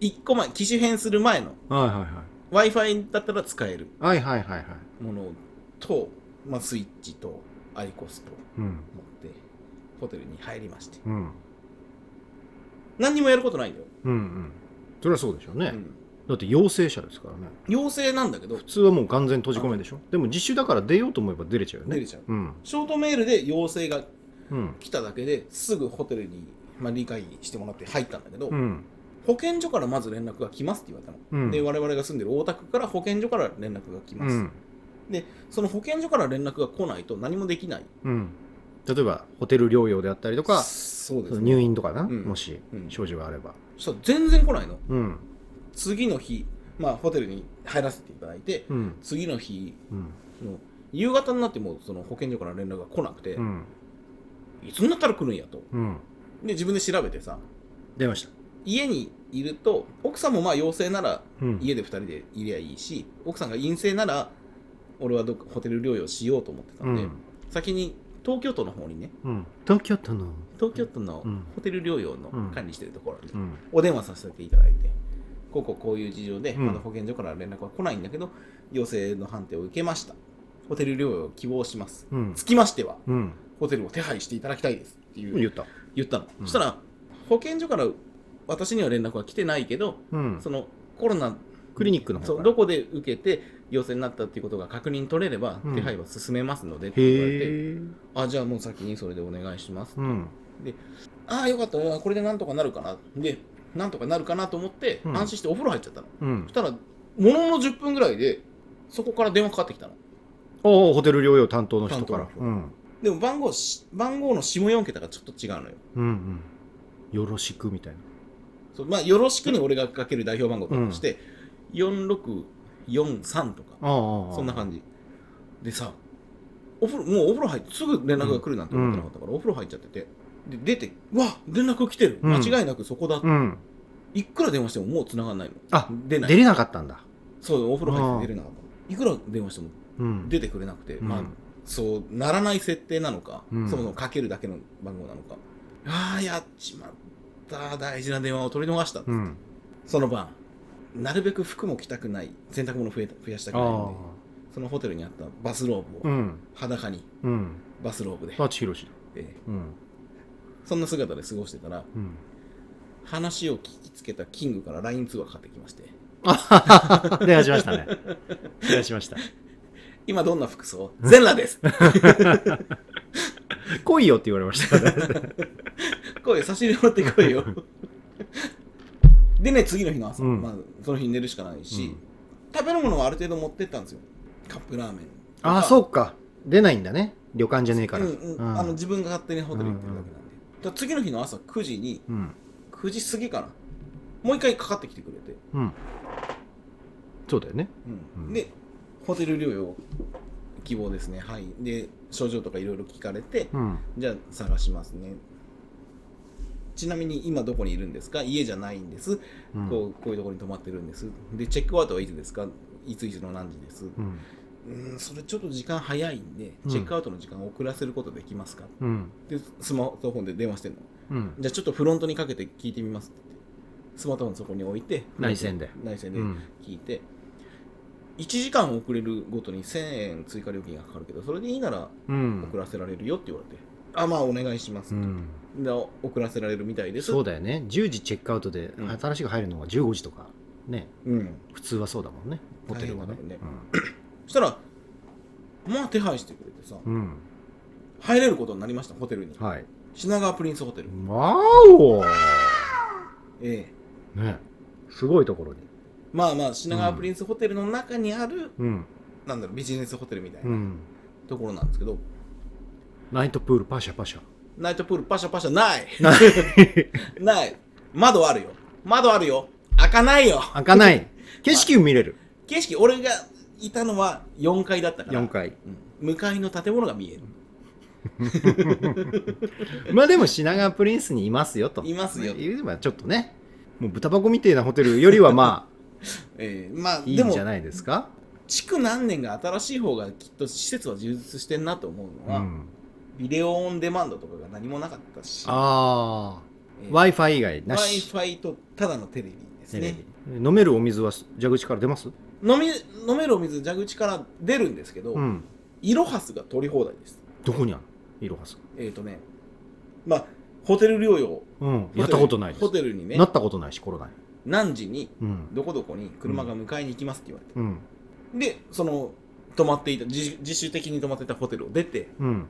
S2: 1個前機種変する前の
S1: はいはいはい。
S2: w i f i だったら使える
S1: はいはいはいはい。
S2: ものと、まあ、スイッチとアイコスと
S1: うん。
S2: 持ってホテルに入りまして。
S1: うん
S2: 何にもやることないんだよ、
S1: うんうん。それはそうでしょうね、
S2: うん。
S1: だって陽性者ですからね。
S2: 陽性なんだけど。
S1: 普通はもう完全閉じ込めでしょ。でも自主だから出ようと思えば出れちゃうよね。
S2: 出れちゃう。
S1: うん。
S2: ショートメールで陽性が
S1: うん。
S2: 来ただけですぐホテルに、まあ、理解してもらって入ったんだけど、
S1: うん。
S2: 保健所からまず連絡が来ますって言われたの、
S1: うん。
S2: で我々が住んでる大田区から保健所から連絡が来ます、
S1: うん。
S2: でその保健所から連絡が来ないと何もできない。
S1: うん。例えばホテル療養であったりとか
S2: そうです、
S1: その入院とかな、
S2: うん。
S1: もし
S2: うん。
S1: 症状があれば。
S2: そしたら全然来ないの。
S1: うん。
S2: 次の日まあホテルに入らせていただいて
S1: うん。
S2: 次の日
S1: うん。
S2: の夕方になってもその保健所から連絡が来なくて、
S1: うん。
S2: いつになったら来るんやと。
S1: うん。
S2: で自分で調べてさ
S1: 出ました。
S2: 家にいると奥さんもまあ陽性なら
S1: うん。
S2: 家で2人でいりゃいいし奥さんが陰性なら俺はどっかホテル療養しようと思ってた
S1: んん。
S2: 先に東京都の方にね
S1: うん。東京都の。
S2: 東京都の
S1: うん。
S2: ホテル療養
S1: うん
S2: の管理してるところに
S1: うん。
S2: お電話させていただいてこうこうこういう事情で
S1: うん。
S2: まだ保健所から連絡は来ないんだけど陽性の判定を受けました。ホテル療養を希望します。
S1: うん。
S2: つきましては
S1: うん。
S2: ホテルを手配していただきたいですっていう
S1: 言った。
S2: 言ったの、
S1: うん。
S2: そしたら保健所から私には連絡は来てないけど
S1: うん。
S2: そのコロナ
S1: クリニックの方
S2: そうどこで受けて陽性になったっていうことが確認取れれば
S1: うん。
S2: 手配は進めますのでって言われて、あじゃあもう先にそれでお願いします、
S1: うん。
S2: ああよかったこれでなんとかなるかな。でなんとかなるかなと思って
S1: うん。
S2: 安心してお風呂入っちゃったの、
S1: うん。
S2: そしたらものの10分ぐらいでそこから電話かかってきたの。
S1: おおホテル療養担当の人から。
S2: 担当
S1: うん。
S2: でも番号し番号の下4桁がちょっと違うのよ。
S1: うんうん。よろしくみたいな。
S2: そうまあよろしくに俺がかける代表番号として、4643とかそんな感じ。でさお風呂もうお風呂入ってすぐ連絡が来るなんて思ってなかったから、お風呂入っちゃってて。で出てうわ連絡来てる。
S1: うん。
S2: 間違いなくそこだ、
S1: うん。
S2: いくら電話してももう繋がんないの。
S1: あ
S2: 出ない。
S1: 出れなかったんだ。
S2: そうお風呂入って出れなかった。いくら電話しても
S1: うん。
S2: 出てくれなくて、
S1: うん。
S2: まあそうならない設定なのか、
S1: うん。
S2: そもそもかけるだけの番号なのか。ああやっちまった。大事な電話を取り逃した、
S1: うん。
S2: その晩なるべく服も着たくない洗濯物増えた増やしたく
S1: あ
S2: ないので
S1: あ
S2: そのホテルにあったバスローブを、
S1: うん。
S2: 裸に
S1: うん。
S2: バスローブで、
S1: 舘ひろし
S2: ええ。
S1: うん。
S2: そんな姿で過ごしてたら
S1: うん。
S2: 話を聞きつけたキングから LINE 通話かかってきまして。
S1: あ電話しましたね。電話しました。
S2: 今どんな服装？全裸です。
S1: 来いよって言われましたね。
S2: 来いよ。差し入れ持ってこいよでね次の日の朝、
S1: うん。
S2: まあ、その日寝るしかないし、
S1: うん。
S2: 食べるものはある程度持ってったんですよ。カップラーメン。
S1: ああそううか。出ないんだね。旅館じゃねえから。
S2: うんうん。あの自分が勝手にホテル行ってるだけなんで、だから次の日の朝9時に
S1: うん。
S2: 9時過ぎかな。もう一回かかってきてくれて、
S1: うん。そうだよね。うん。
S2: でホテル療養希望ですね。はい。で症状とかいろいろ聞かれて、
S1: うん。
S2: じゃあ探しますねちなみに今どこにいるんですか？家じゃないんです、
S1: うん。
S2: こうこういうところに泊まってるんです。でチェックアウトはいつですか？いついつの何時です？
S1: うん。
S2: うんそれちょっと時間早いんで
S1: うん。
S2: チェックアウトの時間を遅らせることできますか、
S1: うん。
S2: でスマートフォンで電話してんの。
S1: うん。
S2: じゃあちょっとフロントにかけて聞いてみますって。スマートフォンそこに置いて
S1: 内線で。
S2: 内線で
S1: うん。
S2: 聞いて、1時間遅れるごとに1000円追加料金がかかるけどそれでいいなら
S1: うん。
S2: 遅らせられるよって言われて、あまあお願いしますと、
S1: うん
S2: で遅らせられるみたいです。
S1: そうだよね。10時チェックアウトで
S2: うん。
S1: 新しく入るのが15時とか。ね。
S2: うん。
S1: 普通はそうだもんね。ホテルはね。
S2: 大変だよね そしたらまあ手配してくれてさ
S1: うん。うん
S2: 入れることになりましたホテルに。
S1: はい。
S2: 品川プリンスホテル
S1: わお
S2: ええ。
S1: ね。すごいところに。
S2: まあまあ品川プリンスホテルの中にある、
S1: うん。
S2: なんだろうビジネスホテルみたいうなん。ところなんですけど、
S1: ナイトプールパシャパシャ
S2: ナイトプールパシャパシャない。
S1: ない。
S2: 窓あるよ。窓あるよ。開かないよ。
S1: 開かない。景色見れる。
S2: 景色俺がいたのは4階だったから。
S1: 4階。
S2: うん。向かいの建物が見える。
S1: まあでも品川プリンスにいますよと。
S2: いますよ。
S1: 言えばちょっとね。もう豚箱みてえなホテルよりはま
S2: えー、まあ
S1: あいいんじゃないですか？
S2: 築何年が新しい方がきっと施設は充実してんなと思うのは、
S1: うん
S2: ビデオオンデマンドとかが何もなかったし。
S1: あ
S2: えー。
S1: あ w i f i 以外なし。
S2: Wi-Fi とただのテレビですね。
S1: ビ。飲めるお水は蛇口から出ます？
S2: 飲み飲めるお水蛇口から出るんですけど、
S1: うん。
S2: イロハスが取り放題です。
S1: どこにある？のイロハス。
S2: えっ、ー、とねまあホテル療養。
S1: うん。やったことないです。
S2: ホテルにね。
S1: なったことないしコロナに。
S2: 何時に
S1: うん。
S2: どこどこに車が迎えに行きますって言われて、
S1: うん。
S2: でその泊まっていた自自主的に泊まってたホテルを出て
S1: うん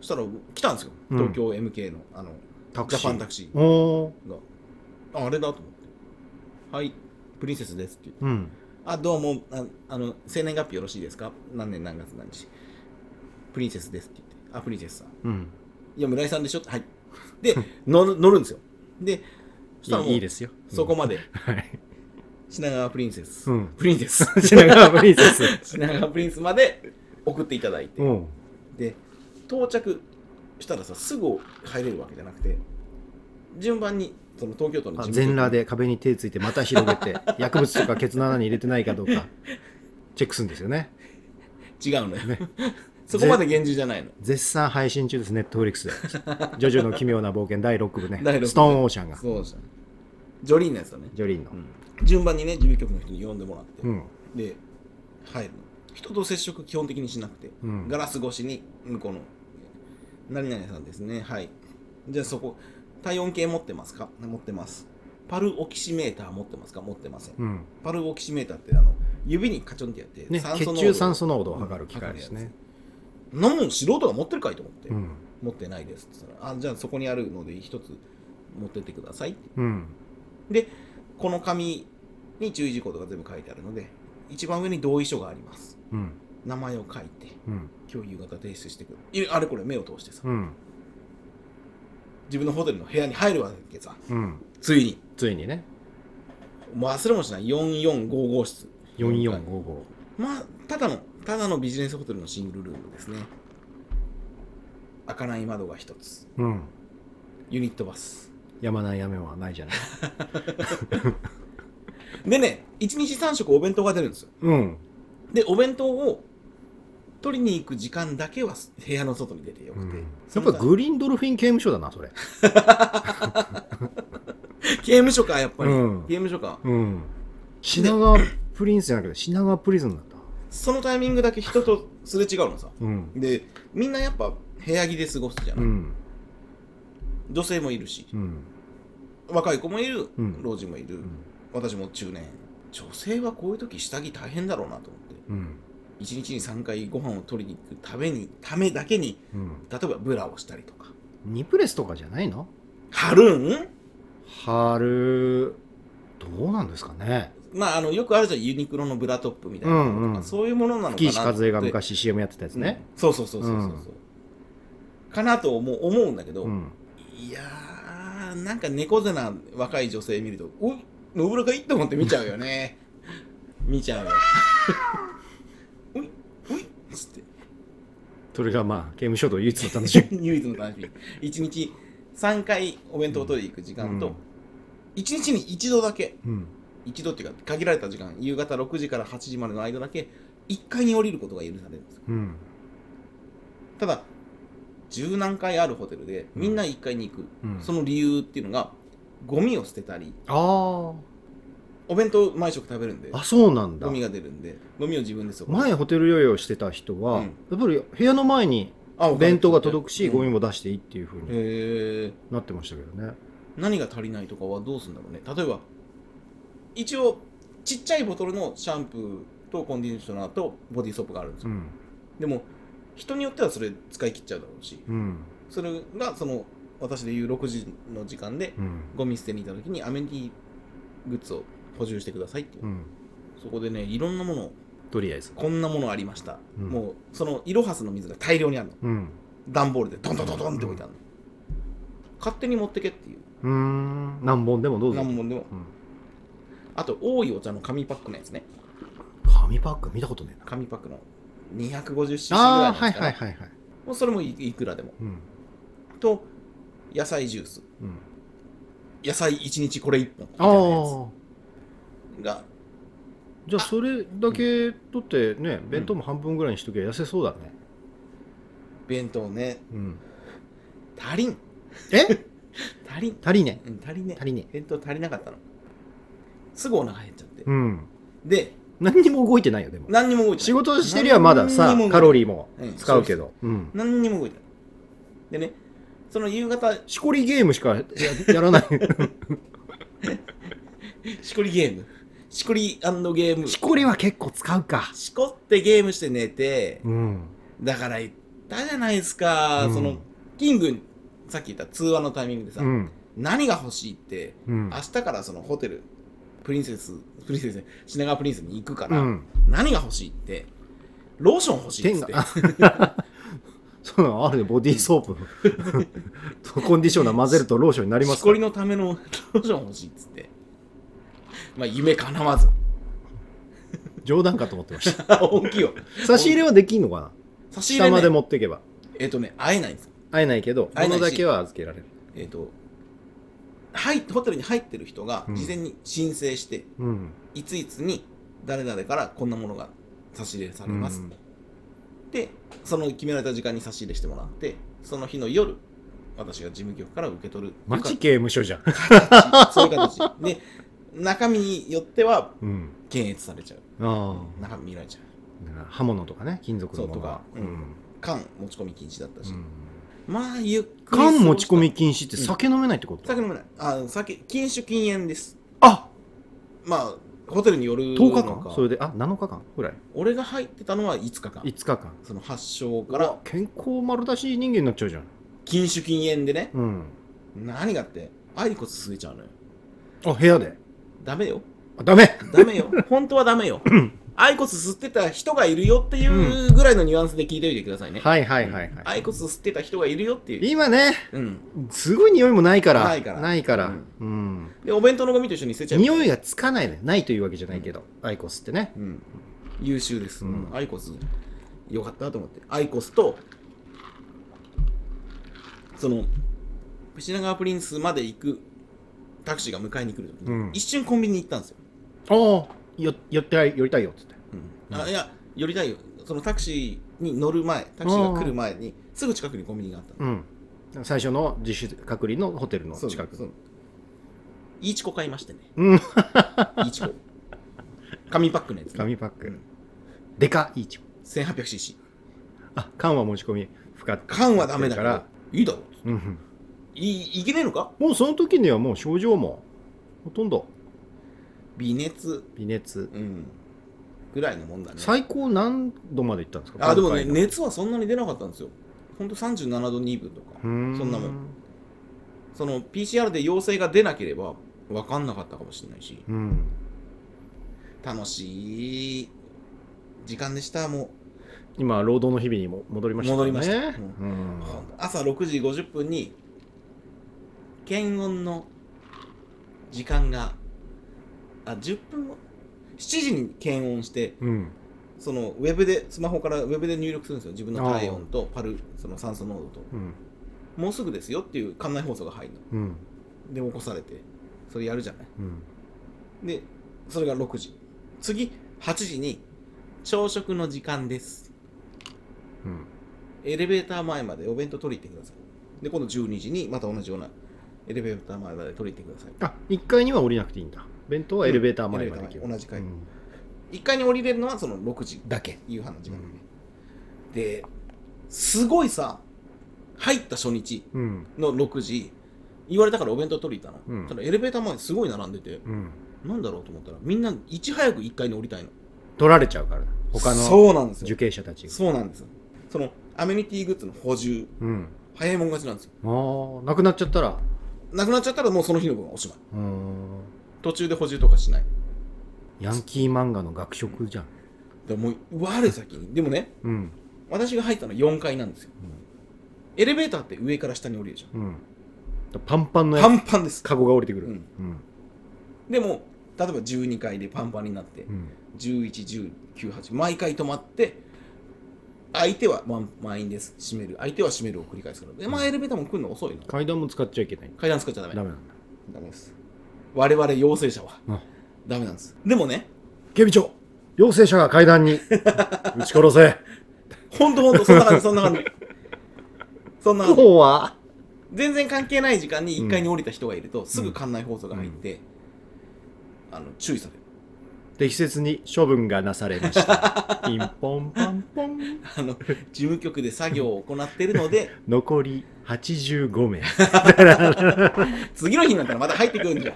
S2: そしたら来たんですよ。
S1: うん。
S2: 東京 MK のあの
S1: タクシー。
S2: ジャパンタクシー。
S1: おー。
S2: が。ああれだと思って。はい。プリンセスですって言って。
S1: うん。
S2: あどうも。ああの生年月日よろしいですか？何年何月何日？プリンセスですって言って。あプリンセスさん。
S1: うん。
S2: いや村井さんでしょ？はい。で 乗る乗るんですよ。でそしたらもう
S1: いいいいですよ。
S2: そこまで。
S1: はい。
S2: 品川プリンセス、
S1: うん。
S2: プリンセス。
S1: 品川プリンセス。
S2: 品川プリンスまで送っていただいて、
S1: うん。
S2: で到着したらさすぐ入れるわけじゃなくて順番にその東京都の
S1: あ
S2: 事務局
S1: 全裸で壁に手ついてまた広げて 薬物とかケツの穴に入れてないかどうかチェックするんですよね。
S2: 違うのよ、そこまで厳重じゃないの。
S1: 絶賛配信中ですネットフリックスで「ジョジョの奇妙な冒険」第6部ね。ストーンオーシャンが。
S2: そうでしたジョリーンのやつだね、
S1: ジョリーンの。
S2: うん。順番にね事務局の人に呼んでもらって、
S1: うん。
S2: で入るの。人と接触基本的にしなくて、
S1: うん。
S2: ガラス越しに向こうの「何々さんですね。はい。じゃあそこ体温計持ってますか？持ってます。パルオキシメーター持ってますか？持ってません、
S1: うん。
S2: パルオキシメーターってあの指にカチョンってやって、
S1: ね血中酸素濃度を測る機械ですね。
S2: なもん素人が持ってるかいと思って、
S1: うん。
S2: 持ってないですって言ったらあじゃあそこにあるので一つ持ってってくださいって。
S1: うん。
S2: でこの紙に注意事項とか全部書いてあるので一番上に同意書があります。
S1: うん
S2: 名前を書いて
S1: うん。
S2: 今日夕方提出してくる。いあれこれ目を通してさ、
S1: うん。
S2: 自分のホテルの部屋に入るわけさ。
S1: うん。
S2: ついに。
S1: ついにね。
S2: もう忘れもしない。4455室。
S1: 4455
S2: まあただのただのビジネスホテルのシングルルームですね。開かない窓が一つ。
S1: うん。
S2: ユニットバス。
S1: やまないやめはないじゃない。
S2: でね1日3食お弁当が出るんですよ。
S1: うん。
S2: でお弁当を取りに行く時間だけは部屋の外に出てよくて、
S1: やっぱグリーンドルフィン刑務所だなそれ。
S2: 刑務所かやっぱり、
S1: うん。
S2: 刑務所か。
S1: うん。品川プリンスじゃなくて品川プリズンだった？
S2: そのタイミングだけ人とすれ違うのさ。
S1: うん。
S2: でみんなやっぱ部屋着で過ごすじゃない、
S1: うん。
S2: 女性もいるし。
S1: うん。
S2: 若い子もいる、
S1: うん。
S2: 老人もいる、
S1: ん。
S2: 私も中年。女性はこういう時下着大変だろうなと思って。
S1: うん
S2: 1日に3回ご飯を取りに行くためにためだけに
S1: うん。
S2: 例えばブラをしたりとか。
S1: ニプレスとかじゃないの？
S2: 貼るん
S1: 春どうなんですかね？
S2: まああのよくあるじゃんユニクロのブラトップみたいなのとか、
S1: うんうん。
S2: そういうものなのかなって。
S1: 吹石和恵が昔 CM やってたやつね、
S2: うん。そうそうそうそうそう。そう、かなと思う思うんだけど、
S1: うん。
S2: いやーなんか猫背な若い女性見ると「お野村かい?」って思って見ちゃうよね。見ちゃうよおいおいっつって
S1: それがまあ刑務所と唯一の楽しみ。
S2: 唯一の楽しみ。1日3回お弁当を取りに行く時間と、
S1: うん。
S2: 1日に1度だけ
S1: うん。
S2: 一度っていうか限られた時間夕方6時から8時までの間だけ1階に降りることが許されるんですよ。
S1: うん。
S2: ただ十何階あるホテルでみんな1階に行く、
S1: うん。
S2: その理由っていうのがゴミを捨てたり
S1: あ
S2: お弁当毎食食べるんで。
S1: ああそうなんだ。
S2: ゴミが出るんで。ゴミを自分でそこ
S1: 前ホテル療養してた人は、
S2: うん。
S1: やっぱり部屋の前に
S2: あ
S1: 弁当が届くし、
S2: うん。
S1: ゴミも出していいっていうふうになってましたけどね。
S2: 何が足りないとかはどうするんだろうね。例えば一応ちっちゃいボトルのシャンプーとコンディショナーとボディーソープがあるんですよ、
S1: うん。
S2: でも人によってはそれ使い切っちゃうだろうし
S1: うん。
S2: それがその私でいう6時の時間で
S1: うん。
S2: ゴミ捨てに行った時にアメニティグッズを補充してくださいっていう、
S1: うん。
S2: そこでねいろんなものを
S1: とりあえず。
S2: こんなものありました、
S1: うん。
S2: もうそのイロハスの水が大量にあるの。
S1: うん。
S2: 段ボールでドンドンドンドンって置いてあるの、勝手に持ってけっていう。
S1: うーん。何本でもどうぞ。
S2: 何本でも。
S1: うん。
S2: あと多いお茶の紙パックのやつね。
S1: 紙パック見たことねえな。
S2: 紙パックの 250cc ぐらい
S1: はいはいはいはい
S2: もうそれもいいくらでも。
S1: うん。
S2: と野菜ジュース。
S1: うん。
S2: 野菜1日これ1本みた
S1: あ
S2: いなや
S1: あ
S2: つが。
S1: じゃあそれだけ取ってね弁当も半分ぐらいにしときゃ痩せそうだね。
S2: 弁当ね。
S1: うん。
S2: 足りん。
S1: え？
S2: 足りん。
S1: 足りね。
S2: うん足りね。
S1: 足りね。
S2: 弁当足りなかったの。すぐお腹減っちゃって、
S1: うん。
S2: で
S1: 何にも動いてないよでも。
S2: 何にも動いて
S1: 仕事してりゃまださカロリーも
S2: うん
S1: 使うけど。うん。
S2: 何にも動いてない。でねその夕方
S1: しこりゲームしかややらない。
S2: しこりゲームしこりゲーム。
S1: しこりは結構使うか。
S2: しこってゲームして寝て
S1: うん。
S2: だから言ったじゃないですか、
S1: うん。
S2: そのキングさっき言った通話のタイミングでさ、
S1: うん。
S2: 何が欲しいって
S1: うん。
S2: 明日からそのホテルプリンセスプリンセス品川プリンセスに行くから、
S1: うん。
S2: 何が欲しいってローション欲しいっつって
S1: そうなの？あるね。ボディーソープ。と コンディショナー混ぜるとローションになりますか
S2: しこりのためのローション欲しいっつってまあ夢叶わず。
S1: 冗談かと思ってました。
S2: 本気よ。
S1: 差し入れはできんのかな？
S2: 差し入れ、ね、
S1: 下まで持っていけば。
S2: えっ、とね会えないんですよ。
S1: 会えないけど
S2: 会えないし。
S1: 物だけは預けられる。
S2: えっ、とはいホテルに入ってる人が
S1: うん。
S2: 事前に申請して、
S1: うん。
S2: いついつに誰々からこんなものが差し入れされます、
S1: うん。
S2: でその決められた時間に差し入れしてもらってその日の夜私が事務局から受け取る。
S1: マジ刑務所じゃん。
S2: 形。そういう形。で中身によっては
S1: うん。
S2: 検閲されちゃう。
S1: あ
S2: 中身見られちゃう。
S1: あだから刃物とかね金属のものが。
S2: そうとか。うん。缶持ち込み禁止だったし、
S1: うん。
S2: まあゆっくり
S1: 缶持ち込み
S2: 過
S1: 禁止って酒飲めないってこと、
S2: 酒飲めない。あ酒禁酒禁煙です。
S1: あ！
S2: まあホテルによるの
S1: 10日
S2: か。
S1: 間それであ7日間？ぐらい？
S2: 俺が入ってたのは5日間。
S1: 5日間。
S2: その発症か
S1: から
S2: ら
S1: 健康丸出し人間になっちゃうじゃん。
S2: 禁酒禁煙でね。
S1: うん。
S2: 何がってアイコス吸えちゃうのよ。
S1: あ部屋で？
S2: ダメよ。
S1: あダメ。
S2: ダメよ。本当はダメよ。アイコス吸ってた人がいるよっていうぐらいのニュアンスで聞いておいてくださいね、
S1: はいはいはいはい。
S2: アイコス吸ってた人がいるよっていう。
S1: 今ね
S2: うん。
S1: すごい匂いもないから
S2: ないから。
S1: ないから。
S2: う
S1: うん、
S2: でお弁当のゴミと一緒に捨てちゃう。
S1: 匂いがつかないのよないというわけじゃないけど、アイコスってね。
S2: うん。優秀です、
S1: うん。
S2: アイコスよかったと思って。アイコスとその品川プリンスまで行くタクシーが迎えに来る時に、
S1: うん。
S2: 一瞬コンビニに行ったんですよ、
S1: ああよ寄って寄りたいよっつって。
S2: あいや寄りたいよ。そのタクシーに乗る前タクシーが来る前にすぐ近くにコンビニがあったの。
S1: うん。最初の自主隔離のホテルの近く。
S2: そうイーチコ買いましてね。
S1: うん。
S2: イーチコ。紙パックのやつ、ね、
S1: 紙パック、
S2: うん。
S1: でかいいちご
S2: 1800cc
S1: あ缶は持ち込み不可
S2: 缶はダメだか
S1: から
S2: らいいだろ。
S1: うん
S2: いいいけねえのか？
S1: もうその時にはもう症状もほとんど。
S2: 微熱。
S1: 微熱。
S2: うん。ぐらいのもんだね。
S1: 最高何度までいったんですか？
S2: あでもね熱はそんなに出なかったんですよ。ほんと37度2分とか。そんなもん。その PCR で陽性が出なければ分かんなかったかもしれないし。
S1: うん。
S2: 楽しい時間でしたも
S1: 今労働の日々にも戻りましたね。
S2: 戻りました。
S1: うん。
S2: う朝6時50分に検温の時間があ10分後？7時に検温して
S1: うん。
S2: そのウェブでスマホからウェブで入力するんですよ。自分の体温とパルその酸素濃度と。
S1: うん。
S2: もうすぐですよっていう館内放送が入るの。
S1: うん。
S2: で起こされてそれやるじゃない。
S1: うん。
S2: でそれが6時。次8時に朝食の時間です。
S1: うん。
S2: エレベーター前までお弁当取りに行ってください。で今度12時にまた同じようなエレベーター前まで取りに行ってください。
S1: あ1階には降りなくていいんだ。弁当はエレベーター前まで行ける、
S2: うんエレベーター前同じ階。
S1: うん。
S2: 1階に降りれるのはその6時。
S1: だけ。
S2: 夕飯の時間で、ですごいさ入った初日
S1: うん。
S2: の6時言われたからお弁当取りに行ったの、
S1: うん。
S2: ただエレベーター前にすごい並んでて
S1: うん。
S2: なんだろうと思ったらみんないち早く1階に降りたいの
S1: 取られちゃうから他の
S2: そうなんです
S1: 受
S2: よ
S1: 刑者たちが。
S2: そうなんですよ。そのアメニティグッズの補充。
S1: うん。
S2: 早いもん勝ちなんですよ。
S1: ああなくなっちゃったら
S2: なくなっちゃったらもうその日の分はおしまい。途中で補充とかしない。
S1: ヤンキー漫画の学食じゃん。
S2: でもう我先に。でもね
S1: うん。
S2: 私が入ったのは4階なんですよ、エレベーターって上から下に降りるじゃん。
S1: うん。パンパンのや
S2: パンパンです。
S1: カゴが降りてくる。
S2: うん。
S1: うん。
S2: でも例えば12階でパンパンになって
S1: うん。
S2: 111098毎回止まって相手は満満員です。閉める。相手は閉めるを繰り返すから。でまあエレベーターも来るの遅いの。
S1: 階段も使っちゃいけない。
S2: 階段使っちゃダメ。
S1: ダメなんだ。
S2: ダメです。我々陽性者は
S1: あ
S2: ダメなんです。でもね
S1: 警備長陽性者が階段に 撃ち殺せ。
S2: ほんとほんとそんな感じそんな感じ。そんな感じ。
S1: 怖。
S2: 全然関係ない時間に1階に降りた人がいると、すぐ館内放送が入って、あの注意される
S1: 適切に処分がなされました。ピンポンパンポン。
S2: あの事務局で作業を行っているので
S1: 残り85名。
S2: 次の日になったらまた入ってくるんじゃ。ん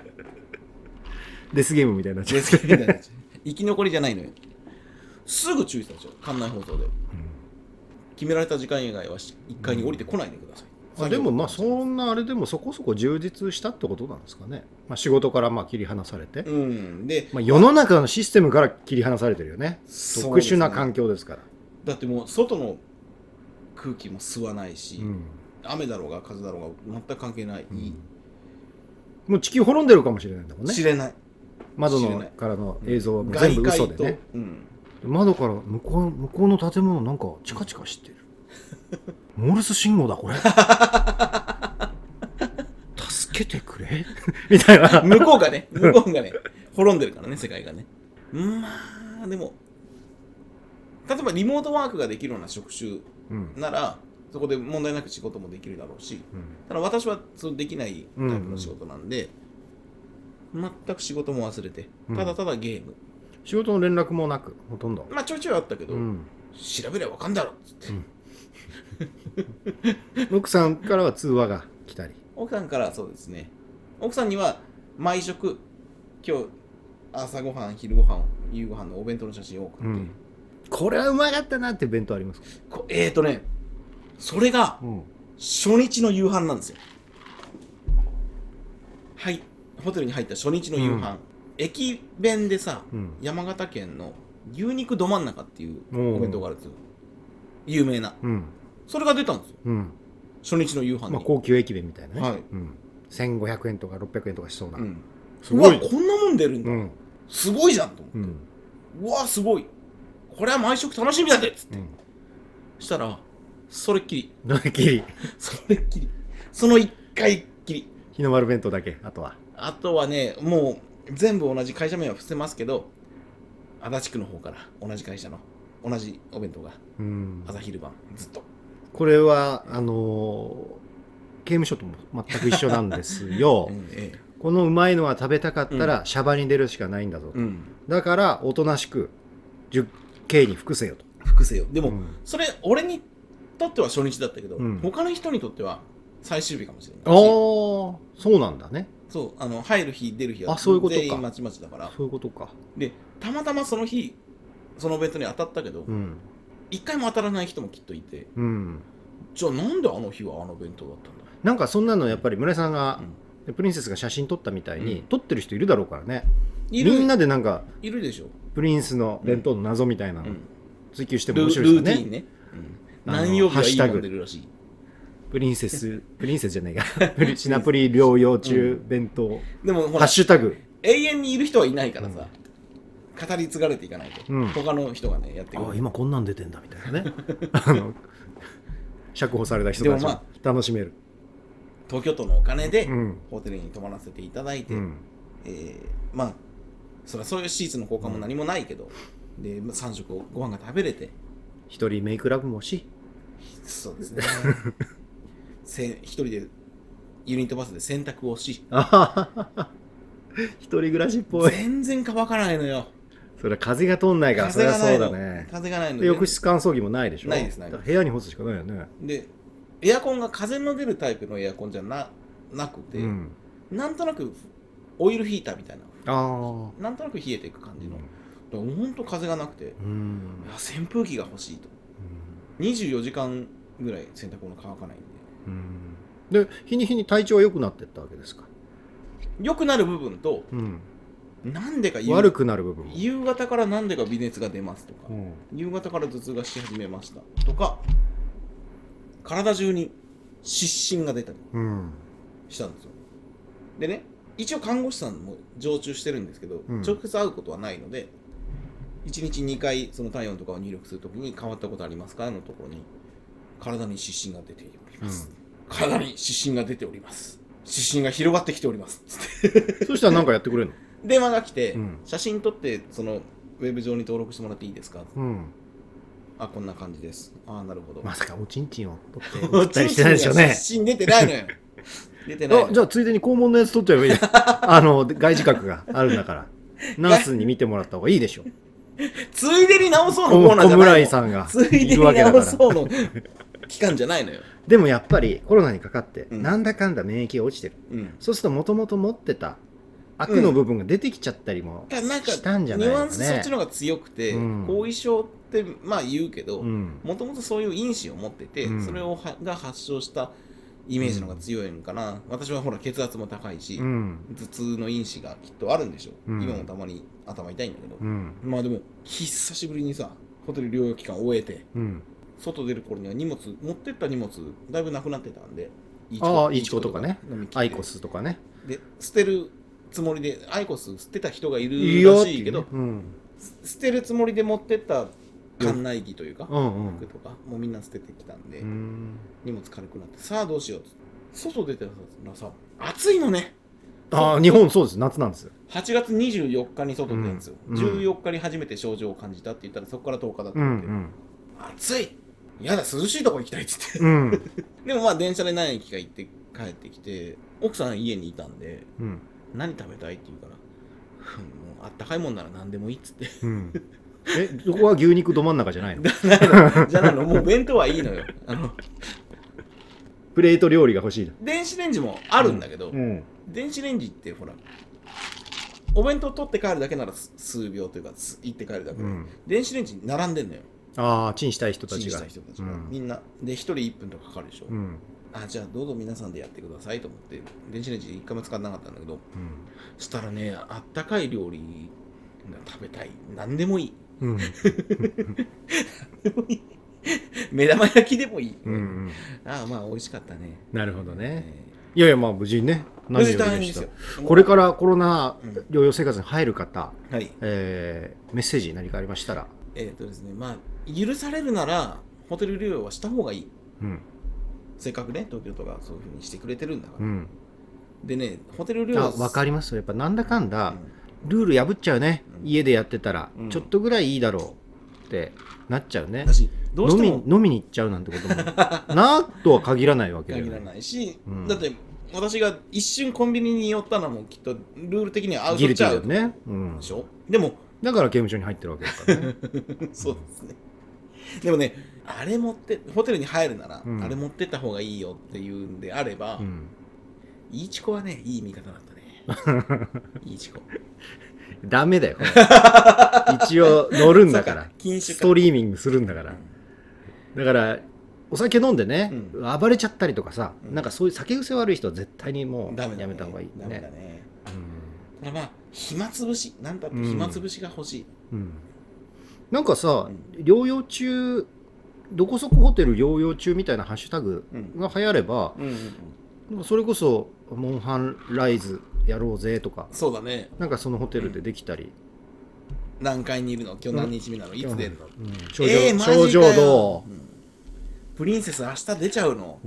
S1: デスゲームみたいになっちゃう。
S2: ですみたいになっちゃう生き残りじゃないのよ。すぐ注意されちゃう館内放送で、決められた時間以外は1階に降りてこないでください、
S1: あでもまあそんなあれでもそこそこ充実したってことなんですかね、まあ、仕事からまあ切り離されて、
S2: うん。で、
S1: まあ、世の中のシステムから切り離されてるよね。
S2: そう
S1: 特殊な環境ですから。
S2: だってもう外の空気も吸わないし、
S1: うん。
S2: 雨だろうが風だろうが全く関係ない、
S1: もう地球滅んでるかもしれないんだもんね。
S2: 知れない。
S1: 窓のからの映像は全部嘘でね、
S2: うん、
S1: 窓から向こう向こうの建物なんかチカチカしてるモールス信号だこれ。助けてくれ？みたいな。
S2: 向こうがね向こうがね滅んでるからね世界がね。まあでも例えばリモートワークができるような職種
S1: うん。
S2: ならそこで問題なく仕事もできるだろうしただ私はそうできないタイプの仕事なんで、全く仕事も忘れて
S1: うん。
S2: ただただゲーム、
S1: 仕事の連絡もなくほとんど、
S2: まあちょいちょいあったけど、
S1: うん、
S2: 調べればわかんだろっつって、
S1: 奥さんからは通話が来たり。
S2: 奥さんからそうですね。奥さんには毎食今日朝ごはん昼ごはん夕ごはんのお弁当の写真を送って、
S1: うん。これはうまかったなって弁当ありますか、
S2: こえーとねそれが
S1: うん。
S2: 初日の夕飯なんですよ。はいホテルに入った初日の夕飯、
S1: うん。
S2: 駅弁でさ、
S1: うん。
S2: 山形県の牛肉ど真ん中っていう
S1: お
S2: 弁当があるんですよ。有名な。
S1: うん
S2: それが出たんですよ。
S1: うん。
S2: 初日の夕飯に、
S1: まあ、高級駅弁みたいなね、
S2: はい。
S1: うん、1500円とか600円とかしそうな、
S2: うん、
S1: すごい。
S2: うわこんなもん出るんだ、
S1: うん。
S2: すごいじゃんと思って、
S1: う
S2: わすごい。これは毎食楽しみだぜっつって。
S1: うん。
S2: したらそれっきり。
S1: どれっきり。
S2: それっきり。その1回っきり。
S1: 日の丸弁当だけあとは。
S2: あとはねもう全部同じ会社名は伏せますけど足立区の方から同じ会社の同じお弁当が
S1: うん。
S2: 朝昼晩ずっと
S1: これはあのー刑務所とも全く一緒なんですよ。
S2: うんえ。
S1: このうまいのが食べたかったらシャバに出るしかないんだぞ
S2: えうん。
S1: だからおとなしく 10K に服せよと。
S2: 複製よ。でも、
S1: うん。
S2: それ俺にとっては初日だったけど、
S1: うん。
S2: 他の人にとっては最終日かもしれ
S1: ああ
S2: ないし。
S1: そうなんだね。
S2: そうあの入る日出る日は
S1: あそういうことか。
S2: 全員まちまちだから。
S1: そういうことか。
S2: でたまたまその日そのお弁当に当たったけど
S1: うん
S2: 一、回も当たらない人もきっといて。
S1: うん。
S2: じゃあなんであの日はあの弁当だったんだ？
S1: なんかそんなのやっぱり村井さんが
S2: う、
S1: プリンセスが写真撮ったみたいに、
S2: うん。
S1: 撮ってる人いるだろうからね。
S2: いる。
S1: みんなでなんか
S2: いるでしょ、
S1: プリンスの弁当の謎みたいなの
S2: うん、
S1: 追求しても
S2: ル
S1: 面白いですよね。
S2: ルーティンね、うん、何曜日はいい
S1: ハッシュタグ
S2: もん出るらしい
S1: プリンセスプリンセスじゃないか。シナプリ療養中弁当、
S2: でもほら
S1: ハッシュタグ。
S2: 永遠にいる人はいないからさ、語り継がれていかないと、
S1: うん。
S2: 他の人がねやってくる。
S1: あ今こんなん出てんだみたいなね。あの釈放された人たちも
S2: でもま
S1: 楽しめる、
S2: 東京都のお金で
S1: うん。
S2: ホテルに泊まらせていただいて、
S1: うん。
S2: えーまあそりゃそういうシーツの交換も何もないけど、で3食ご飯が食べれて。
S1: 一人メイクラブもし。
S2: そうですね。せ一人でユニットバスで洗濯をし。
S1: あははは。一人暮らしっぽい。
S2: 全然乾かないのよ
S1: それは風が通んないからそりゃそうだね。
S2: 風がないの
S1: で。浴室乾燥機もないでしょ。
S2: ないですないです。
S1: だから部屋に干すしかないよね。
S2: でエアコンが風の出るタイプのエアコンじゃななくて、
S1: うん。
S2: なんとなくオイルヒーターみたいな。
S1: ああ
S2: なんとなく冷えていく感じの、だからほんと風がなくてい
S1: うん。
S2: や扇風機が欲しいと。24時間ぐらい洗濯物乾かないん
S1: うん。で日に日に体調は良くなってったわけですか、
S2: で良くなる部分と
S1: うん、
S2: なんでか夕
S1: 悪くなる部分も、
S2: 夕方からなんでか微熱が出ますとか、
S1: うん。
S2: 夕方から頭痛がし始めました。とか体中に湿疹が出たり
S1: うん。
S2: したんですよ。でね一応看護師さんも常駐してるんですけど、
S1: うん。
S2: 直接会うことはないので1日2回その体温とかを入力するときに変わったことありますかのところに体に湿疹が出ております、体に湿疹が出ております。湿疹が広がってきております。つって。
S1: そしたら何かやってくれるの？
S2: 電話が来て、
S1: うん。
S2: 写真撮ってそのウェブ上に登録してもらっていいですか？
S1: うん。
S2: あこんな感じです。ああなるほど。
S1: まさかおちんちんを取って ったりしてないでしょうね。
S2: 写真出てないのよ。出てないの
S1: あじゃあついでに肛門のやつ取っちゃえばいいじゃんあの外自覚があるんだから。ナースに見てもらった方がいいでしょ。
S2: ついでに直そうのコーナーじ
S1: 小
S2: ゃないの。
S1: 村井さんが
S2: ついで
S1: い
S2: に
S1: るわけだから。
S2: 直そうの期間じゃないのよ、
S1: でもやっぱりコロナにかかって、
S2: うん。
S1: なんだかんだ免疫が落ちてる。
S2: うん、
S1: そうするともともと持ってた悪の部分が出てきちゃったりも、したんじゃないのね。
S2: ニュアンスそっちの方が強くて、
S1: うん。
S2: 後遺症ってまあ言うけど
S1: うん。
S2: もともとそういう因子を持ってて、
S1: うん。
S2: それをはが発症したイメージの方が強いのかな、私はほら血圧も高いし、
S1: うん。
S2: 頭痛の因子がきっとあるんでしょ。う、
S1: うん。
S2: 今もたまに頭痛いんだけど、
S1: うん。
S2: まあでも久しぶりにさホテル療養期間を終えて
S1: うん。
S2: 外出る頃には荷物持ってった荷物だいぶなくなってたんで
S1: ああイチコとかね。アイコスとかね。
S2: で捨てるつもりでアイコス捨てた人がいるらしいけど、
S1: ね。うん。
S2: 捨てるつもりで持ってった館内着というか、
S1: うん。うん
S2: 服とかもうみんな捨ててきたんで、
S1: うん。
S2: 荷物軽くなってさあどうしようって。外出てたらさ暑いのね。
S1: ああ日本そうです。夏なんですよ。
S2: 8月24日に外出たんですよ、
S1: うん。
S2: 14日に初めて症状を感じたって言ったらそこから10日だった
S1: うん
S2: で、暑い。やだ涼しいとこ行きたいっつって。
S1: うんうん。
S2: でもまあ電車で何駅か行って帰ってきて奥さん家にいたんで
S1: うん
S2: 何食べたいって言うから。もうあったかいもんなら何でもいいっつって。
S1: うん。えそこは牛肉ど真ん中じゃないの？
S2: じゃないのもう弁当はいいのよ。あの
S1: プレート料理が欲しい
S2: 電子レンジもあるんだけど、
S1: うん。
S2: 電子レンジってほらお弁当取って帰るだけなら数数秒というかす行って帰るだけで、
S1: うん。
S2: 電子レンジに並んでんのよ。
S1: ああチンしたい人た
S2: チンし
S1: ちが
S2: た人たちが、
S1: うん。
S2: みんな。で1人1分とかかかるでしょ、
S1: うん
S2: あじゃあどうぞ皆さんでやってくださいと思って電子レンジ1回も使ってなかったんだけど
S1: うん
S2: そしたらねあったかい料理が食べたい。何でもいい。
S1: うん。
S2: 目玉焼きでもいい、
S1: うんうん。
S2: ああまあ美味しかったね、
S1: なるほどね。
S2: え
S1: いやいやまあ無事にね
S2: ー無事
S1: よりでした
S2: 大変ですよ。
S1: これからコロナ
S2: うん。
S1: 療養生活に入る方、
S2: はい。
S1: えーメッセージ何かありましたら。
S2: えっ、とですねまあ許されるならホテル療養はした方がいい。
S1: うん
S2: せっかくね東京都がそういうふうにしてくれてるんだから、
S1: うん。
S2: でねホテル療養
S1: あ分かりますやっぱなんだかんだ、
S2: うん。
S1: ルール破っちゃうね、
S2: うん。
S1: 家でやってたら、
S2: うん。
S1: ちょっとぐらいいいだろうってなっちゃうね。
S2: どうしても
S1: 飲み飲みに行っちゃうなんてことも。なとは限らないわけだよ
S2: 限ら
S1: ね
S2: ないし、
S1: うん。
S2: だって私が一瞬コンビニに寄ったのもきっとルール的にはアウトちゃう
S1: ティだよね、うん。
S2: で、しょ？でも
S1: だから刑務所に入ってるわけだからね。
S2: そうですね。でもねあれ持ってホテルに入るなら、
S1: うん。
S2: あれ持ってった方がいいよっていうんであれば、
S1: うん。
S2: いいチコはねいい味方だったね。いいチコ。
S1: ダメだよ 一応乗るんだから。
S2: 禁酒
S1: ストリーミングするんだから。だからお酒飲んでね、
S2: う
S1: 暴れちゃったりとかさ、
S2: うん。
S1: なんかそういう酒癖悪い人は絶対にもう
S2: ダメだ、ね、
S1: やめた方がいい
S2: ダメだ
S1: ね。
S2: ねただまあ暇つぶしなんだって暇つぶしが欲しい、
S1: うん。うん。なんかさ、
S2: う
S1: 療養中どこそこホテル療養中みたいなハッシュタグ
S2: うん。
S1: が流行れば、それこそモンハンライズやろうぜとか
S2: そうだね。
S1: なんかそのホテルでできたり、
S2: 何階にいるの？今日何日目なの、いつ出るの、
S1: うん。症状,、
S2: えー、
S1: 症状ど
S2: うん。プリンセス明日出ちゃうの？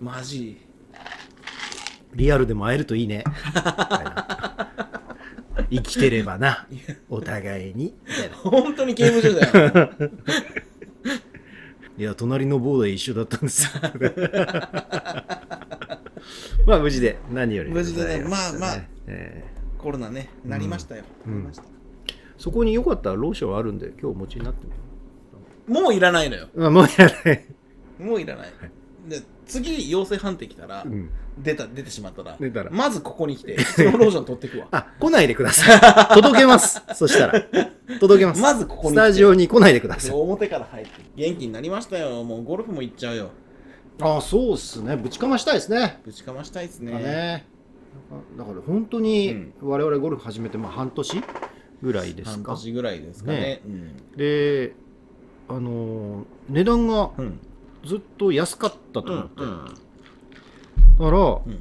S2: マジ。
S1: リアルでも会えるといいね。生きてればな。お互いに。
S2: 本当に刑務所だよ
S1: いや隣のボードで一緒だったんですよ。まあ無事で何より
S2: 無事でねまあまあ
S1: え
S2: コロナねなりましたよ、
S1: うん。
S2: なりました。
S1: ーそこによかったらローションあるんで今日お持ちになって
S2: もういらないのよ。
S1: もうやらない、
S2: もういらない、で次陽性判定来たら、
S1: うん。
S2: 出た出てしまったら
S1: 出たら。
S2: まずここに来てそのローション取ってくわ。
S1: あ来ないでください。届けます。そしたら。届けます。
S2: まずここに来て。
S1: スタジオに来ないでください。
S2: 表から入って元気になりましたよ。もうゴルフも行っちゃうよ。
S1: ああそうっすね。ぶちかましたいですね。
S2: ぶちかましたいですね。
S1: だねだから本当に
S2: うん。
S1: 我々ゴルフ始めてまあ半年ぐらいです
S2: 半
S1: か
S2: 年ぐらいですかね。
S1: ねであのー値段が
S2: うんうん
S1: ずっと安かったと思って、
S2: うん
S1: だから、
S2: うん。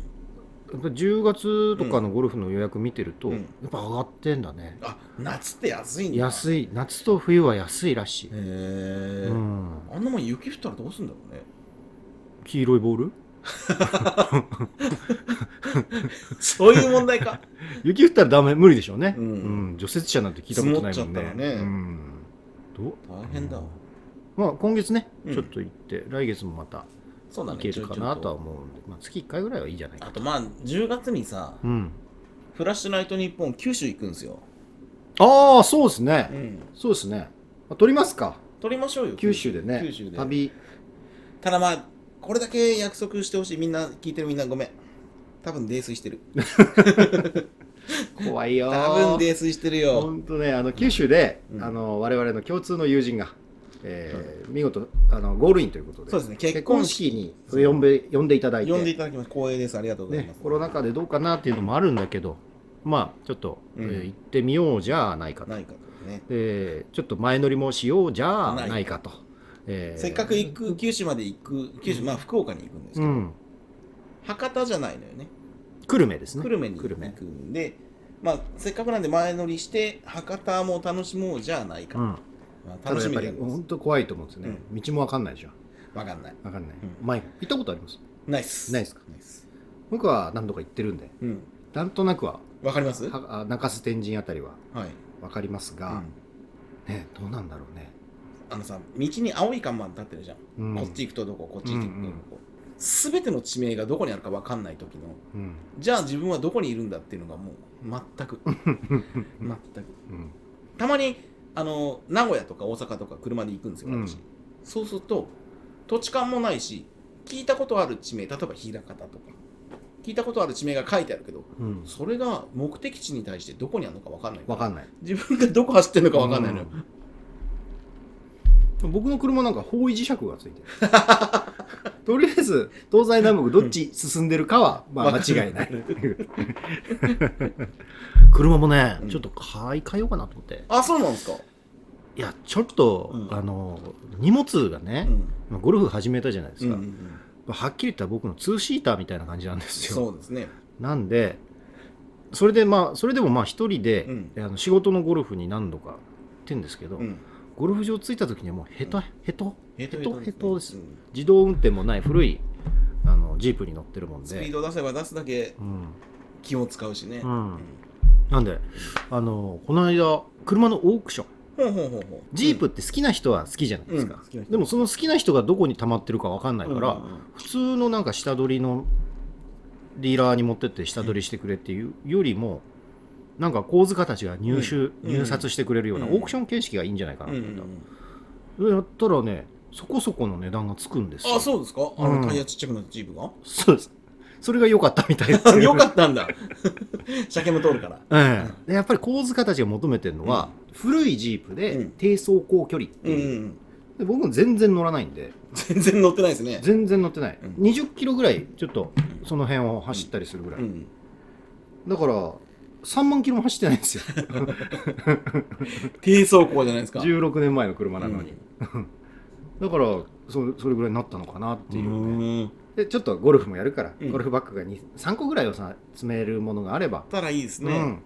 S1: やっぱ10月とかのゴルフの予約見てると、
S2: うん。
S1: やっぱ上がってんだね、
S2: あ夏って安いんだ。
S1: 安い。夏と冬は安いらしい、
S2: へえ、
S1: うん、
S2: あんなもん雪降ったらどうすんだろうね。
S1: 黄色いボール？
S2: そういう問題か。
S1: 雪降ったらダメ無理でしょうね、
S2: うん。
S1: 除雪車なんて聞いたことないもんね。
S2: ね。
S1: うん、どう？
S2: 大変だわ
S1: まあ今月ね
S2: うん。
S1: ちょっと行って、来月もまた
S2: そうだね
S1: 行けるかなとは思うんで、まあ、月1回ぐらいはいいじゃないか
S2: と。あとまあ10月にさ
S1: うん。
S2: フラッシュナイトニッポン九州行くんですよ。
S1: ああそうですね、
S2: うん。
S1: そうですね。あ撮りますか。
S2: 撮りましょうよ
S1: 九州でね
S2: 九州で。
S1: 旅。
S2: ただまあこれだけ約束してほしいみんな聞いてるみんなごめん。多分泥酔してる。
S1: 怖いよ
S2: 多分泥酔してるよ。
S1: 本当ねあの九州で、
S2: うん。
S1: あの我々の共通の友人が、えー見事あのゴールインということで。
S2: そうですね。
S1: 結
S2: 結婚
S1: 婚式
S2: 式
S1: に呼んで呼んでいただいて。
S2: 呼んでいただきました。光栄です。ありがとうございま
S1: ね
S2: す、、
S1: コロナ禍でどうかなっていうのもあるんだけどまあちょっと、
S2: うん。
S1: えー行ってみようじゃないかと。
S2: ないかとね。
S1: でちょっと前乗りもしようじゃないかと、えー。
S2: せっかく行く九州まで行く九州まあ福岡に行くんですけど、
S1: うん。
S2: 博多じゃないのよね。
S1: 久留米ですね。
S2: 久留米に行
S1: 久留米。
S2: くんでまあせっかくなんで前乗りして博多も楽しもうじゃないか、
S1: うん、
S2: まあ、
S1: ただやっぱり
S2: 楽しみで
S1: 本当怖いと思うんですよね、道もわかんないでしょ。
S2: わかんない。
S1: わかんない、
S2: う
S1: 前行ったことあります？
S2: ナイス
S1: ないっすか？
S2: ナイス
S1: 僕は何度か行ってるんで。
S2: うん。
S1: なんとなくは。
S2: わかります？
S1: 中洲天神あたりはい。わかります
S2: う
S1: が、
S2: ん。
S1: ねどうなんだろうね、
S2: あのさ道に青い看板立ってるじゃん、
S1: うん。
S2: こっち行くとどこ？こっち行くとどこ、
S1: うんうん
S2: すべての地名がどこにあるかわかんない時の
S1: うん。
S2: じゃあ自分はどこにいるんだっていうのがもう全く。全く。
S1: うん。
S2: たまにあの名古屋とか大阪とか車で行くんですよ
S1: うん。
S2: 私、そうすると土地勘もないし聞いたことある地名例えば枚方とか。聞いたことある地名が書いてあるけど
S1: うん。
S2: それが目的地に対してどこにあるのか分かんない
S1: わかんない。
S2: 自分がどこ走ってるのか分かんないのよ、
S1: 僕の車なんか方位磁石がついてる。とりあえず東西南北どっち進んでるかはまあ間違いない。車もね、
S2: うん。
S1: ちょっと買い替えようかなと思って。
S2: あそうなんですか、
S1: いやちょっと、
S2: うん。
S1: あの荷物がね、
S2: うん。
S1: まあゴルフ始めたじゃないですか、
S2: うんうんうん。
S1: はっきり言ったら僕のツーシーターみたいな感じなんですよ。
S2: そうですね。
S1: なんでそれでまあそれでもまあ一人で、
S2: うん。
S1: あの仕事のゴルフに何度か行ってんですけど、
S2: うん。
S1: ゴルフ場着いた時にはもうヘトヘト
S2: ヘト
S1: ヘトです。
S2: うん。
S1: 自動運転もない古いあのジープに乗ってるもんで、
S2: スピード出せば出すだけ
S1: うん。
S2: 気を使うしね。
S1: うん。なんであのこの間車のオークション。ジープって好きな人は好きじゃないですか、
S2: うん
S1: でもその好きな人がどこに溜まってるか分かんないから、
S2: うんうんうん。
S1: 普通のなんか下取りのディーラーに持ってって下取りしてくれっていうよりもなんか構図家たちが入手、
S2: うん
S1: 入札してくれるようなオ
S2: うん。
S1: ークション形式がいいんじゃないかな
S2: うん
S1: と思っ
S2: うんうん
S1: やったらねそこそこの値段がつくんですよ。
S2: あ、そうですか？あ
S1: うん。
S2: のタイヤちっちゃくなったジープが？
S1: そうですそれが良かったみたいです
S2: よ かったんだ。車検も通るから。
S1: ええでやっぱり構図家たちが求めてるのは、古いジープ
S2: う
S1: で
S2: ん
S1: 低走行距離って
S2: うんう
S1: いう、
S2: ん。
S1: で僕も全然乗らないんで
S2: 全然乗ってないですね。
S1: 全然乗ってない、
S2: うん
S1: 20キロぐらいちょっとその辺を走ったりするぐらい、
S2: うん。
S1: だから3万キロも走ってないんですよ
S2: 低走行じゃないですか。
S1: 16年前の車なのに、だからそそれぐらいになったのかなっていう、ね
S2: ん。
S1: でちょっとゴルフもやるから、
S2: うん
S1: ゴルフバッグが2 3個ぐらいをさ詰めるものがあれば、
S2: たらいいですね。
S1: うん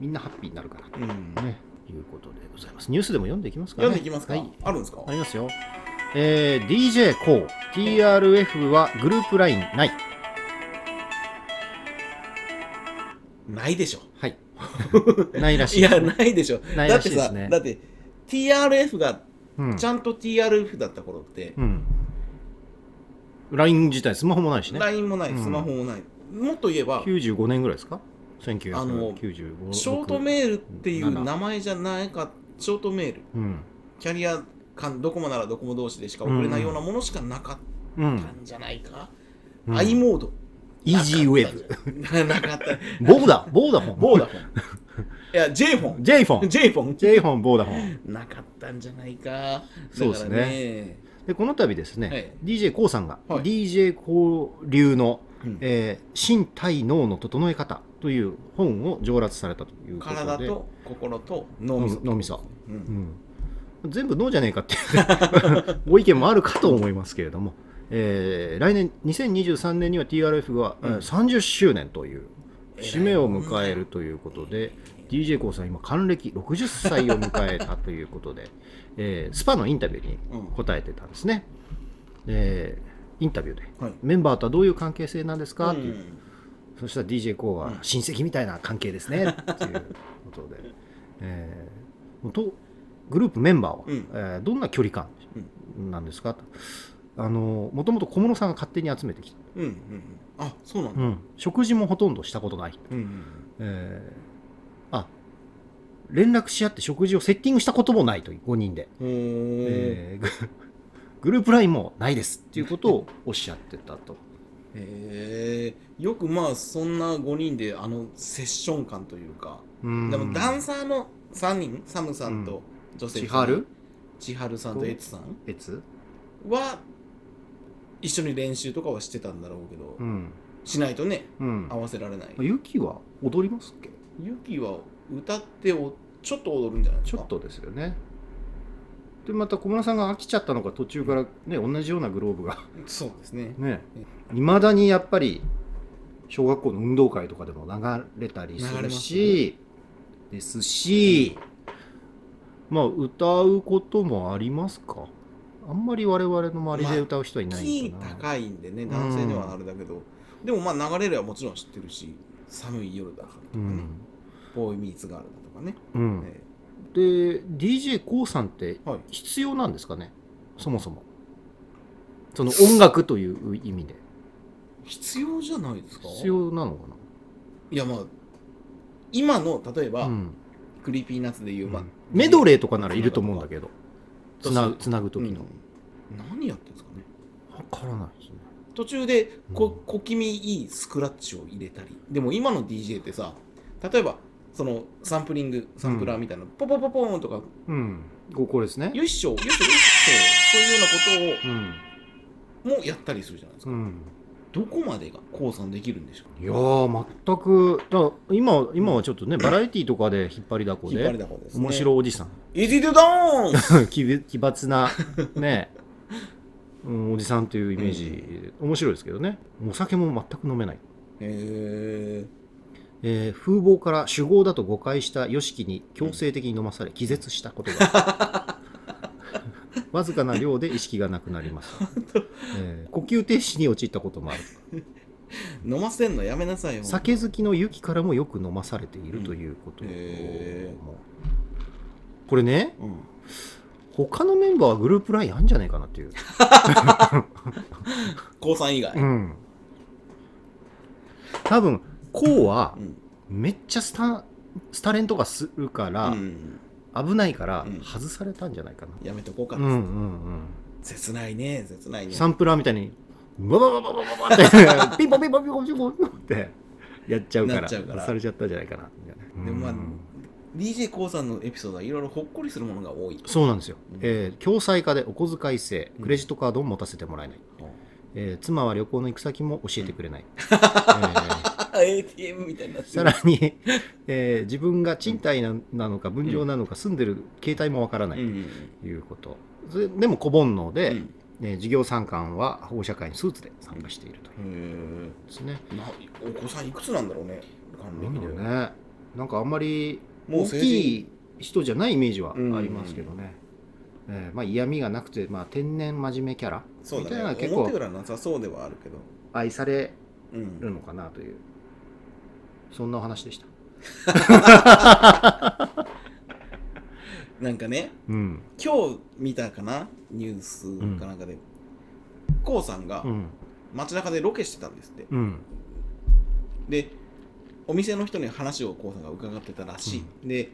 S1: みんなハッピーになるから
S2: うん。
S1: ねいうことでございますニュースでも読んでいきますかね
S2: 読んでいきますか？
S1: はい
S2: あるんですか？
S1: ありますよ。えー、DJ コー TRF はグループラインない。
S2: ないでしょ。
S1: はい。ないらしい
S2: いや、ないでしょ。
S1: ない
S2: だってさ、
S1: らしいですね
S2: だって TRF が
S1: うん
S2: ちゃんと TRF だった頃って、
S1: うん。LINE 自体スマホもないしね。
S2: LINE もない、
S1: うん
S2: スマホもない。もっと言えば、
S1: 95年ぐらいですか？
S2: あの
S1: ?1995
S2: ショートメールっていう
S1: 7
S2: 名前じゃないか、ショートメール、
S1: うん。
S2: キャリア間、ドコモならドコモ同士でしか送れないようなものしかなかっ
S1: うん。
S2: たんじゃないか。
S1: うん
S2: i モード。
S1: イージーウェブ。
S2: なかった。
S1: ボーダ、ボーダフォン。
S2: ボーダフォン。いや、J フォン。
S1: J フォン。
S2: J フォン。
S1: J フォン、ボーダフォン。
S2: なかったんじゃないか。
S1: そうですね。で、この度ですね、
S2: はい。
S1: DJ コーさんが、
S2: はい。
S1: DJ コー流の、
S2: うん。
S1: えー身体脳の整え方という本を上達されたということで。
S2: 体と心と脳みそ。
S1: 脳みそ。
S2: うん。
S1: うん、全部脳じゃねえかっていう ご意見もあるかと思いますけれども、えー来年2023年には TRF が、えー
S2: うん。
S1: 30周年という節目を迎えるということで DJ コーさん今還暦60歳を迎えたということで、えースパのインタビューに
S2: うん
S1: 答えてたんですね、でインタビューで
S2: はい。
S1: メンバーとはどういう関係性なんですか、っていう。
S2: うん
S1: そしたら DJ コーは
S2: うん。
S1: 親戚みたいな関係ですね。っていうことで、えーとグループメンバーは、
S2: うん。
S1: えーどんな距離感なんですか？とあのもともと小室さんが勝手に集めてきた、
S2: うんうんうん。あ、そうなんだ。
S1: うん。食事もほとんどしたことない、
S2: うんうん
S1: えーあ連絡し合って食事をセッティングしたこともないという5人で、
S2: うん。
S1: えーググループラインもないですっていうことをおっしゃってたと。
S2: へえよくまあそんな5人であのセッション感というか、
S1: うん。
S2: でもダンサーの3人？サムさんと女性
S1: 千春？
S2: 千春さんとエツさん？
S1: 別
S2: は一緒に練習とかはしてたんだろうけど、
S1: うん。
S2: しないとね
S1: うん。
S2: 合。わせられない。
S1: ユキは踊りますっけ？
S2: ユキは歌っておちょっと踊るんじゃないですか？
S1: ちょっとですよね。で、また小村さんが飽きちゃったのか途中からね、同じようなグローブが。
S2: そうですね。
S1: ね、いまだにやっぱり小学校の運動会とかでも流れたりするし、ですし、まあ歌うこともありますか？あんまり我々の周りで歌う人はいないかな。
S2: 高いんでね男性ではあれだけど、でもまあ流れるはもちろん知ってるし寒い夜だからとかね、
S1: うん。
S2: ボーイミーツガールだね、
S1: うん。
S2: え
S1: で、DJ コウさんって
S2: えはい
S1: 必要なんですかね？そもそも。その音楽という意味で。
S2: 必要じゃないですか？
S1: 必要なのか
S2: いやまあ今の例えば、
S1: なうん。
S2: クリーピーナッツでいう、まあ
S1: メドレーとかならいると思うんだけど。つなぐ、つなぐ
S2: うん
S1: 時の。
S2: 何やってんですかね？
S1: わからないですね。
S2: 途中でこ
S1: うん
S2: 小気味いいスクラッチを入れたりでも今の DJ ってさ例えばそのサンプリングサンプラーみたいな、ポポポポーンとか
S1: うん。ここですね。
S2: よいしょよいしょよいしょそういうような
S1: うん。
S2: ことをもやったりするじゃないですか、
S1: うん。
S2: どこまでが降参できるんでしょう？
S1: いやー、全く、だ今、今はちょっとね、バラエティーとかで引っ張りだこ
S2: 引っ張り
S1: で、
S2: だこですね
S1: 面白いおじさん。
S2: イジドダンス
S1: 奇抜奇抜な、ね、うん、おじさんというイメージ、面白いですけどね。お酒も全く飲めない。
S2: へ
S1: えー風貌から酒豪だと誤解した YOSHIKI に強制的に飲まされ気絶したことが わずかな量で意識がなくなります、えー呼吸停止に陥ったこともある。
S2: 飲ませんのやめなさいよ。
S1: 酒好きのユキからもよく飲まされているということ、
S2: うん
S1: これね
S2: うん。
S1: 他のメンバーはグループラインあるんじゃないかなっていう、
S2: 高さん以外。
S1: うん、多分こうは
S2: うん。
S1: めっちゃスタスタレンとかするから、
S2: うん。
S1: 危ないから
S2: うん。
S1: 外されたんじゃないかな、
S2: やめとこうか。
S1: うんうんうん。
S2: 切ないね。切ないね。
S1: サンプラーみたいにバババババババってピンポンピンポンピンポンピンポンってやっちゃうからされちゃったんじゃないかな
S2: でもまあ
S1: うん
S2: d j k o さんのエピソードはいろいろほっこりするものが多い
S1: そうなんですよ、
S2: うん
S1: えー共済化でお小遣い制クレジットカードを持たせてもらえない、えー妻は旅行の行く先も教えてくれない、えー
S2: ATM みたいになってる。
S1: さらに、えー自分が賃貸ななのか分譲なのか住んでる携帯もわからない
S2: うん。
S1: ということ、それでも小煩悩で、
S2: うん。
S1: えー事業参観は保護者会にスーツで参加しているという。
S2: へ
S1: ですね。
S2: お子さんいくつなんだろうね還
S1: なんだ
S2: 暦
S1: ね。なんかあんまり大きい人じゃないイメージはありますけどね。えーまあ、嫌味がなくて、まあ、天然真面目キャラみたいな
S2: ね
S1: 結構
S2: なさそうではあるけど。
S1: 愛され
S2: うん。
S1: るのかなというそんなお話でした。
S2: なんかね
S1: うん。
S2: 今日見たかな？ニュースかなんかで、こうさんが
S1: うん。
S2: 街中でロケしてたんですって、
S1: うん。
S2: でお店の人に話をこうさんが伺ってたらしい、で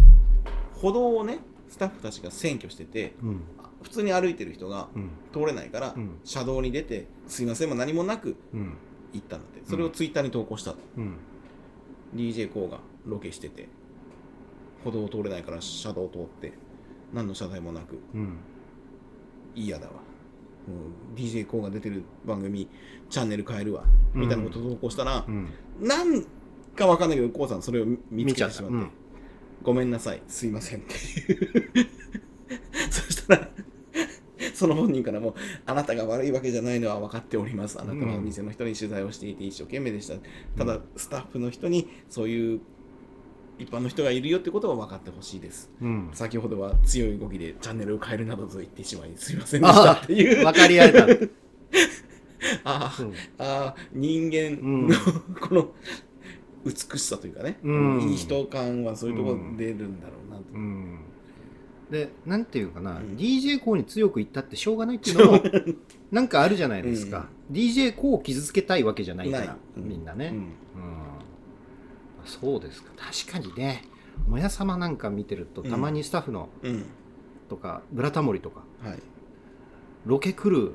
S2: 歩道をねスタッフたちが占拠してて
S1: うん。
S2: 普通に歩いてる人が
S1: うん。
S2: 通れないから、
S1: うん。
S2: 車道に出てすいませんも何もなく
S1: うん。
S2: 行ったんだって。それをツイッターに投稿した、
S1: うん
S2: d j k o がロケしてて歩道を通れないから車道を通って何の謝罪もなく
S1: うん。
S2: 嫌だわ、うん、d j k o が出てる番組チャンネル変えるわみたいなことを投稿したら
S1: う、ん。
S2: なんかわかんないけど k o さんそれを見つけてしまって、ごめんなさいすいませんっていう。そしたらその本人からもあなたが悪いわけじゃないのは分かっております。あなたはお店の人に取材をしていて一生懸命でした。ただスタッフの人にそういう一般の人がいるよってことは分かってほしいです。
S1: うん。
S2: 先ほどは強い動きでチャンネルを変えるなどと言ってしまいすいませんでした。っていう
S1: 分かり合えた。
S2: あー
S1: うん。
S2: あー人間
S1: うん。
S2: のこの美しさというかね、
S1: うん。
S2: いい人感はそういうところで出るんだろうなと、
S1: うんでなんていうかな、
S2: うん。
S1: d j k o に強く言ったってしょうがないっていうのも なんかあるじゃないですか、d j k o を傷つけたいわけじゃないから
S2: ない。うん。
S1: みんなね、
S2: うん。
S1: うん。そうですか。確かにねもやさまなんか見てると
S2: うん。
S1: たまにスタッフの
S2: うん。
S1: とか、ブラタモリとか
S2: はい。
S1: ロケ来る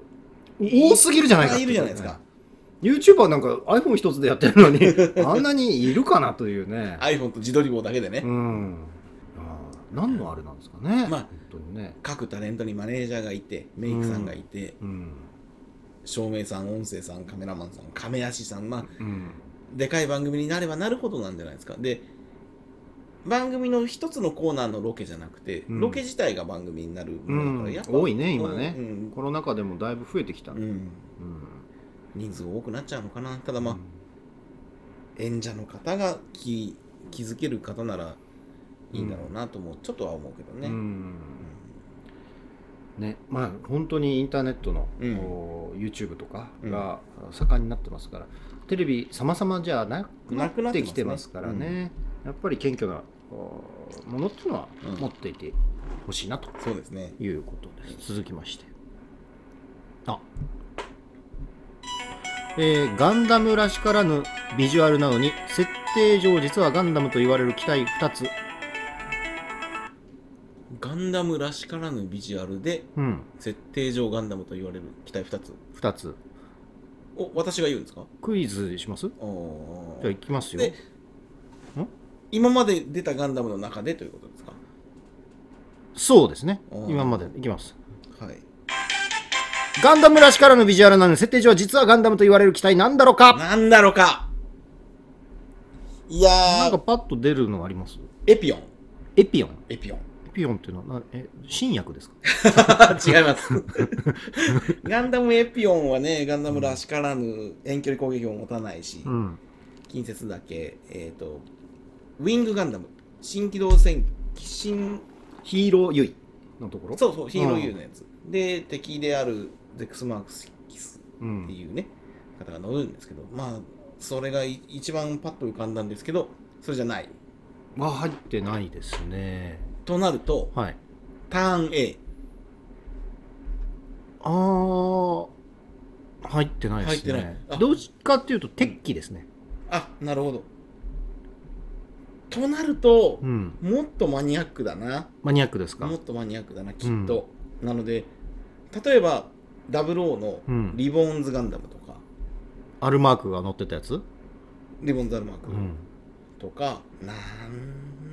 S1: 多すぎるじゃないかって。
S2: いるじゃないですか、
S1: YouTuber なんか iPhone 一つでやってるのに あんなにいるかなというね。
S2: iPhone と自撮り棒だけでね、
S1: うん何のあれなんですかね、
S2: まあ
S1: 本当にね。
S2: 各タレントにマネージャーがいてメイクさんがいて、
S1: うん
S2: 照明さん音声さんカメラマンさん亀足さんまあ
S1: うん。
S2: でかい番組になればなるほどなんじゃないですか。で番組の一つのコーナーのロケじゃなくて、
S1: うん。
S2: ロケ自体が番組になるものだから、
S1: うん。
S2: やっぱ
S1: 多いね今ね。
S2: うん。
S1: コロナ禍でもだいぶ増えてきた、うん。
S2: うん人数多くなっちゃうのかな。ただまあ、演者の方が気気づける方ならいいんだろうなともちょっとは思うけどね、
S1: うん。ねまあ本当にインターネットの、
S2: うん。
S1: YouTube とかが盛んになってますから、テレビ様々じゃなくなっ
S2: って
S1: きてますからね。やっぱり謙虚なものっていうのは
S2: うん
S1: 持っていてほしいなと。
S2: そうですね。
S1: いうことです、続きまして。あ。えーガンダムらしからぬビジュアルなのに設定上実はガンダムと言われる機体2つ
S2: ガンダムらしからぬビジュアルで
S1: うん。
S2: 設定上ガンダムと言われる機体2つ。
S1: 2つ。
S2: お私が言うんですか？
S1: クイズします？じゃあいきますよ。
S2: で今まで出たガンダムの中でということですか？
S1: そうですね。
S2: おー。
S1: 今までいきます。
S2: はい。
S1: ガンダムらしからぬビジュアルなのに設定上は実はガンダムと言われる機体なんだろうか？
S2: なんだろうか。いや
S1: なんか
S2: ー
S1: パッと出るのあります？
S2: エピオン。
S1: エピオン。
S2: エピオン。
S1: エピオンっていうのはなえ新薬ですか？
S2: 違います。ガンダムエピオンはねガンダムらしからぬ遠距離攻撃を持たないし、
S1: うん。
S2: 近接だけえっ、とウィングガンダム。新機動戦新
S1: ヒーローユイのところ？
S2: そうそうヒーロー U のやつ、で敵であるゼクスマークス
S1: うん
S2: っていうね、方が乗るんですけどまあそれがい一番パッと浮かんだんですけどそれじゃない。
S1: は入ってないですね
S2: となると
S1: はい。
S2: ターン A
S1: あー。入ってないですね。
S2: 入ってない。あ。
S1: どっちかっていうと鉄器ですね。
S2: あなるほど。となると
S1: う、ん。
S2: もっとマニアックだな。
S1: マニアックですか？
S2: もっとマニアックだなきっと、なので例えば00の
S1: うん。
S2: リボーンズガンダムとか、
S1: アルマークが乗ってたやつ？
S2: リボンズアルマーク。
S1: うん。
S2: とか、なん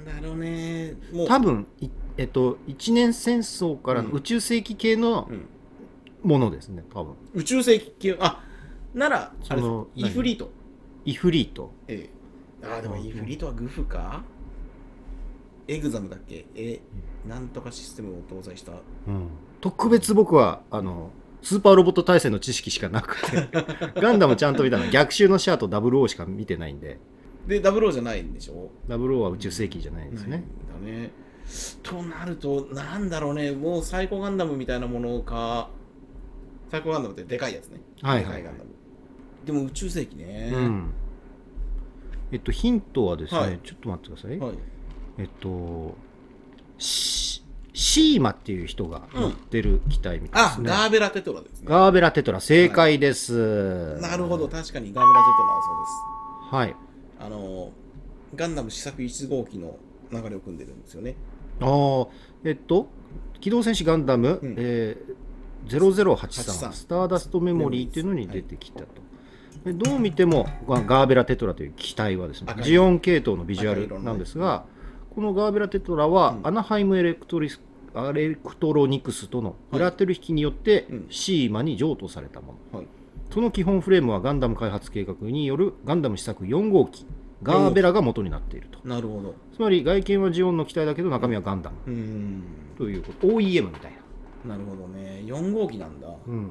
S2: だろうね。もう。
S1: 多分いえっと一年戦争からの
S2: うん。
S1: 宇宙世紀系の
S2: うん。
S1: ものですね多分。
S2: 宇宙世紀系あならあれです。
S1: その
S2: イフリート。
S1: イフリート。
S2: ええ。あーでも
S1: うん
S2: イフリートはグフか？エグザムだっけ？えなんとかシステムを搭載した。
S1: うん。特別僕はあのスーパーロボット対戦の知識しかなくて。ガンダムちゃんと見たの。は逆襲のシャアと00しか見てないんで
S2: で00じゃないんでしょ
S1: ？00は宇宙世紀じゃないですね、
S2: だね。となるとなんだろうね。もうサイコガンダムみたいなものか。サイコガンダムってでかいやつね。
S1: はいはい
S2: でかいでも宇宙世紀ね、
S1: うん。えっとヒントはですね、
S2: はい。
S1: ちょっと待ってください、
S2: はい。
S1: えっとシシーマっていう人が乗ってる機体みたいで
S2: あ
S1: すね、
S2: ガーベラテトラですね。
S1: ガーベラテトラ正解です、
S2: なるほど。確かにガーベラテトラはそうです。
S1: はい
S2: あのガンダム試作1号機の流れを組んでるんですよね。
S1: ああえっと機動戦士ガンダム、
S2: うん。
S1: えー、0083
S2: 83
S1: スターダストメモリーっていうのに出てきたと、でどう見てもガガーベラテトラという機体はですねジオン系統のビジュアルなんですが、このガーベラテトラは、
S2: うん。
S1: アナハイムエレクトリスアレクトロニクスとのフラテル引きによって
S2: うん。
S1: シーマに譲渡されたもの、
S2: はい
S1: その基本フレームはガンダム開発計画によるガンダム試作4号機ガーベラが元になっていると。
S2: なるほど。
S1: つまり外見はジオンの機体だけど中身はガンダム。
S2: うーん。
S1: ということ。OEM みたいな、
S2: なるほどね。4号機なんだ。
S1: うん、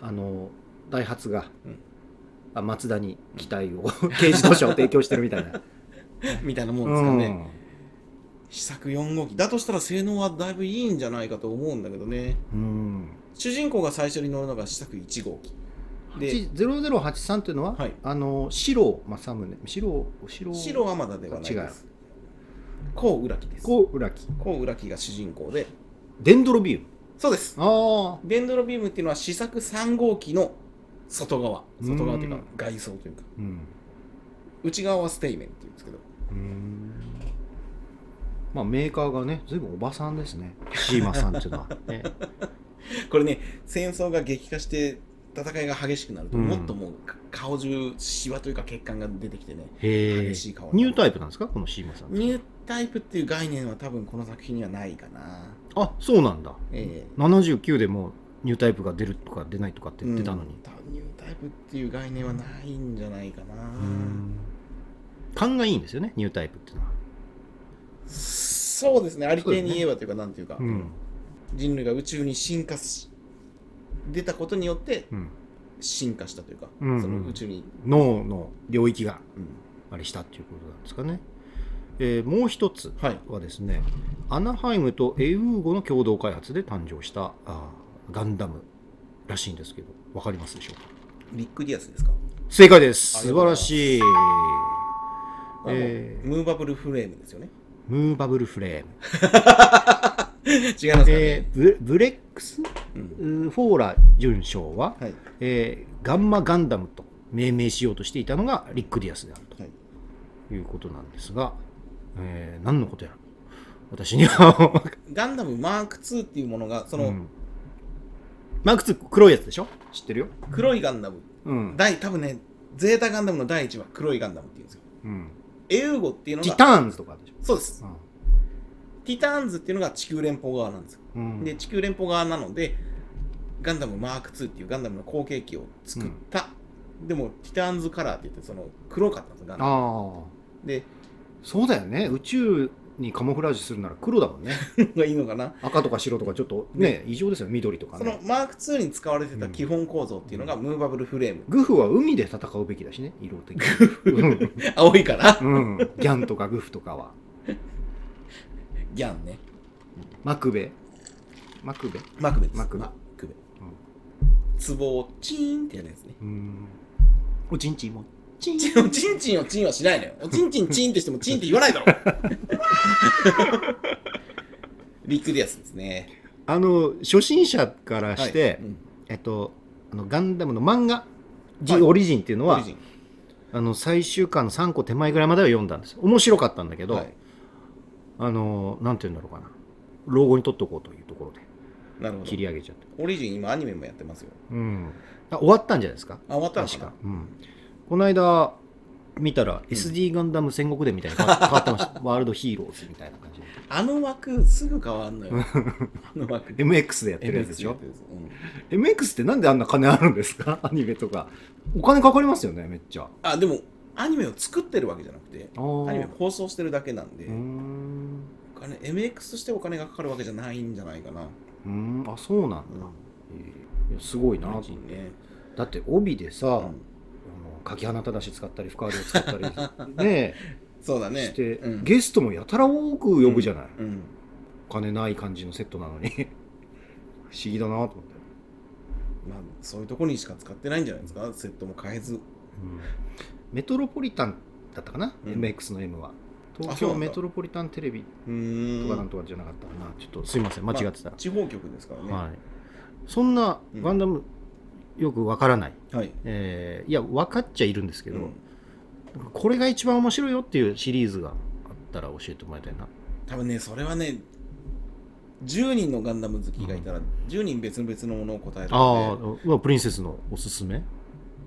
S1: あのダイハツが、
S2: うん。
S1: あマツダに機体を軽自動車を提供してるみたいな。
S2: みたいなもんですかね、試作4号機。だとしたら性能はだいぶいいんじゃないかと思うんだけどね。
S1: うん、うん
S2: 主人公が最初に乗るのが試作1号機。で
S1: 8 0083っていうのは、
S2: はい。
S1: あの白正宗白白
S2: 白はまだではない
S1: 違う。
S2: ですコウウラキです。
S1: こう裏木
S2: コウウラキが主人公で。
S1: デンドロビウム。
S2: そうです。
S1: ああ
S2: デンドロビームっていうのは試作3号機の外側。外側というか
S1: うん。
S2: 外装というか。
S1: うん。
S2: 内側はステイメンっていうんですけど。
S1: うん。まあメーカーがねずいぶんおばさんですね。シーマさんっていうのは、ね、
S2: これね戦争が激化して戦いが激しくなると、
S1: うん。
S2: もっともうか顔中シワというか血管が出てきてね
S1: へえ
S2: 激しい顔
S1: ニュータイプなんですか？このシーマさん。
S2: ニュータイプっていう概念は多分この作品にはないかな。
S1: あそうなんだ。
S2: ええ。
S1: 79でもニュータイプが出るとか出ないとかって言ってたのに。
S2: うん、多分ニュータイプっていう概念はないんじゃないかな。
S1: うん。勘がいいんですよねニュータイプっていうのは、
S2: そうですね。ありていに言えばというかなんていうか、
S1: うん
S2: 人類が宇宙に進化し出たことによって
S1: うん、
S2: 進化したというか、
S1: うんうん。
S2: その宇宙に、
S1: 脳の領域が
S2: うん
S1: あれしたっていうことなんですかね、えーもう一つ
S2: はい。
S1: はですねアナハイムとエウーゴの共同開発で誕生したあーガンダムらしいんですけどわかりますでしょうか？
S2: リックディアスですか？
S1: 正解です。素晴らしい。えー。
S2: ムーバブルフレームですよね。
S1: ムーバブルフレーム、
S2: 違いますかね、
S1: えーブブレックス、
S2: うん。
S1: フォーラ准将は、
S2: はい。
S1: えーガンマガンダムと命名しようとしていたのがリック・ディアスである
S2: はい。
S1: ということなんですが、えー何のことやら。私には
S2: ガンダムマーク2っていうものがその、
S1: うん。マーク2黒いやつでしょ？知ってるよ、
S2: 黒いガンダム。
S1: うん。
S2: 第多分ねゼータガンダムの第1話黒いガンダムっていうんですよ。
S1: うん、
S2: エウーゴっていうのが
S1: ティターンズとかでしょ、
S2: そうですティターンズっていうのが地球連邦側なんですよ。
S1: うん。
S2: で地球連邦側なのでガンダムマーク2っていうガンダムの後継機を作った、でもティターンズカラーって言ってその黒かったんですよガンダム。
S1: ああ。
S2: で
S1: そうだよね。宇宙にカモフラージュするなら黒だもんね。
S2: がいいのかな？
S1: 赤とか白とかちょっとね異常ですよ緑とか
S2: その
S1: ね
S2: マーク2に使われてた基本構造っていうのがムーバブルフレーム、
S1: グフは海で戦うべきだしね色的に。
S2: 青いから。
S1: うん、ギャンとかグフとかは
S2: ギャンね。
S1: マクベ。マクベ？
S2: マクベです。
S1: マクベ。
S2: マクベ。壺をチーンってやるやつね。
S1: うん。おちんちんも。チン
S2: チンおちんちんをチンはしないのよ。おちんちんチンってしてもチンって言わないだろ。リックディアスですね。
S1: あの初心者からして、
S2: はい。うん。
S1: えっとあのガンダムの漫画「ジ
S2: はい。
S1: オリジン」っていうのは、あの最終巻の3個手前ぐらいまでは読んだんです。面白かったんだけど、
S2: はい
S1: あのなんて言うんだろうかな。老後に取っておこうというところで。
S2: なるほど。
S1: 切り上げちゃって、
S2: オリジン今アニメもやってますよ。
S1: うん、あ終わったんじゃないですか？
S2: あ終わったのかな？
S1: 確か、うん、この間見たら SD ガンダム戦国伝みたいに変わ ってました。ワールドヒーローズみたいな感じで。
S2: あの枠すぐ変わんのよ。あの枠。
S1: MX でやってるやつでしょ
S2: ？MX うん。
S1: MX ってなんであんな金あるんですか？アニメとか。お金かかりますよねめっちゃ。
S2: あでもアニメを作ってるわけじゃなくてアニメを放送してるだけなんで、お金 MX としてお金がかかるわけじゃないんじゃないかな、
S1: うーん。あそうなんだ、えー。いやすごいな。
S2: ね、
S1: だって帯でさ、
S2: うん。
S1: 柿花正し使ったり深織を使ったり ね
S2: そうだね。
S1: して、
S2: うん。
S1: ゲストもやたら多く呼ぶじゃない、
S2: うん。
S1: お金ない感じのセットなのに。不思議だなと思って、
S2: まあそういうとこにしか使ってないんじゃないですか？セットも変えず
S1: メトロポリタンだったかな、
S2: うん。
S1: MX の M は。東京メトロポリタンテレビとかなんとかじゃなかったかな、ちょっとすいません。間違ってた。ら、
S2: まあ地方局ですからね。
S1: はい、そんな
S2: うん。
S1: ガンダムよくわからない、
S2: はい、
S1: えーいや分かっちゃいるんですけど、
S2: うん。
S1: これが一番面白いよっていうシリーズがあったら教えてもらいたいな。
S2: 多分ねそれはね10人のガンダム好きがいたら10人別々のものを答える
S1: あ
S2: ので。
S1: あ、まあ、プリンセスのおすすめ、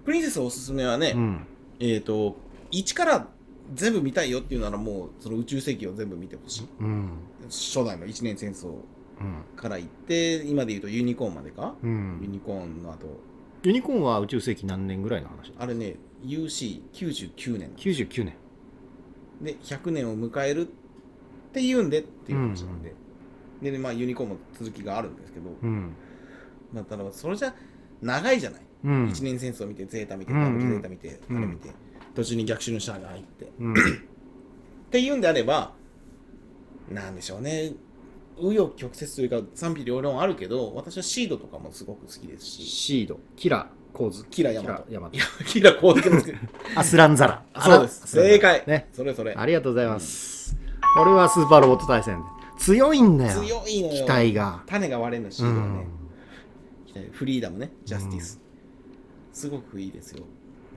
S2: プリンセスおすすめはね、
S1: うん、
S2: えっ、と1から全部見たいよっていうならもうその宇宙世紀を全部見てほしい。
S1: うん。
S2: 初代の一年戦争
S1: うん。
S2: から行って今で言うとユニコーンまでか、
S1: う
S2: ユ
S1: ん、
S2: ニコーンの後。
S1: ユニコーンは宇宙世紀何年ぐらいの話
S2: あれね UC99 年
S1: 99年
S2: で100年を迎えるっていうんでっていう話なんで、でねまあユニコーンも続きがあるんですけど、
S1: うん。
S2: まあ、ただそれじゃ長いじゃない、
S1: うん。
S2: 一年戦争見てゼータ見て
S1: うん
S2: ダブルゼータ見て、
S1: うん
S2: あれ見て途中に逆襲のシャアが入って、っ
S1: うん。
S2: ていうんであればなんでしょうね。紆余曲折というか賛否両論あるけど私はシードとかもすごく好きですし。
S1: シード。キラ構図
S2: キラヤマト
S1: キラヤマト
S2: いやキラこうでも好き
S1: アスランザラ。
S2: あ そうです。正解。
S1: ね。
S2: それそれ。
S1: ありがとうございます、これはスーパーロボット対戦で。強いんだよ。
S2: 強いのよ。
S1: 機体が。
S2: 種が割れぬシー
S1: う
S2: ドがねフリーダムね。ジャスティス、すごくいいですよ。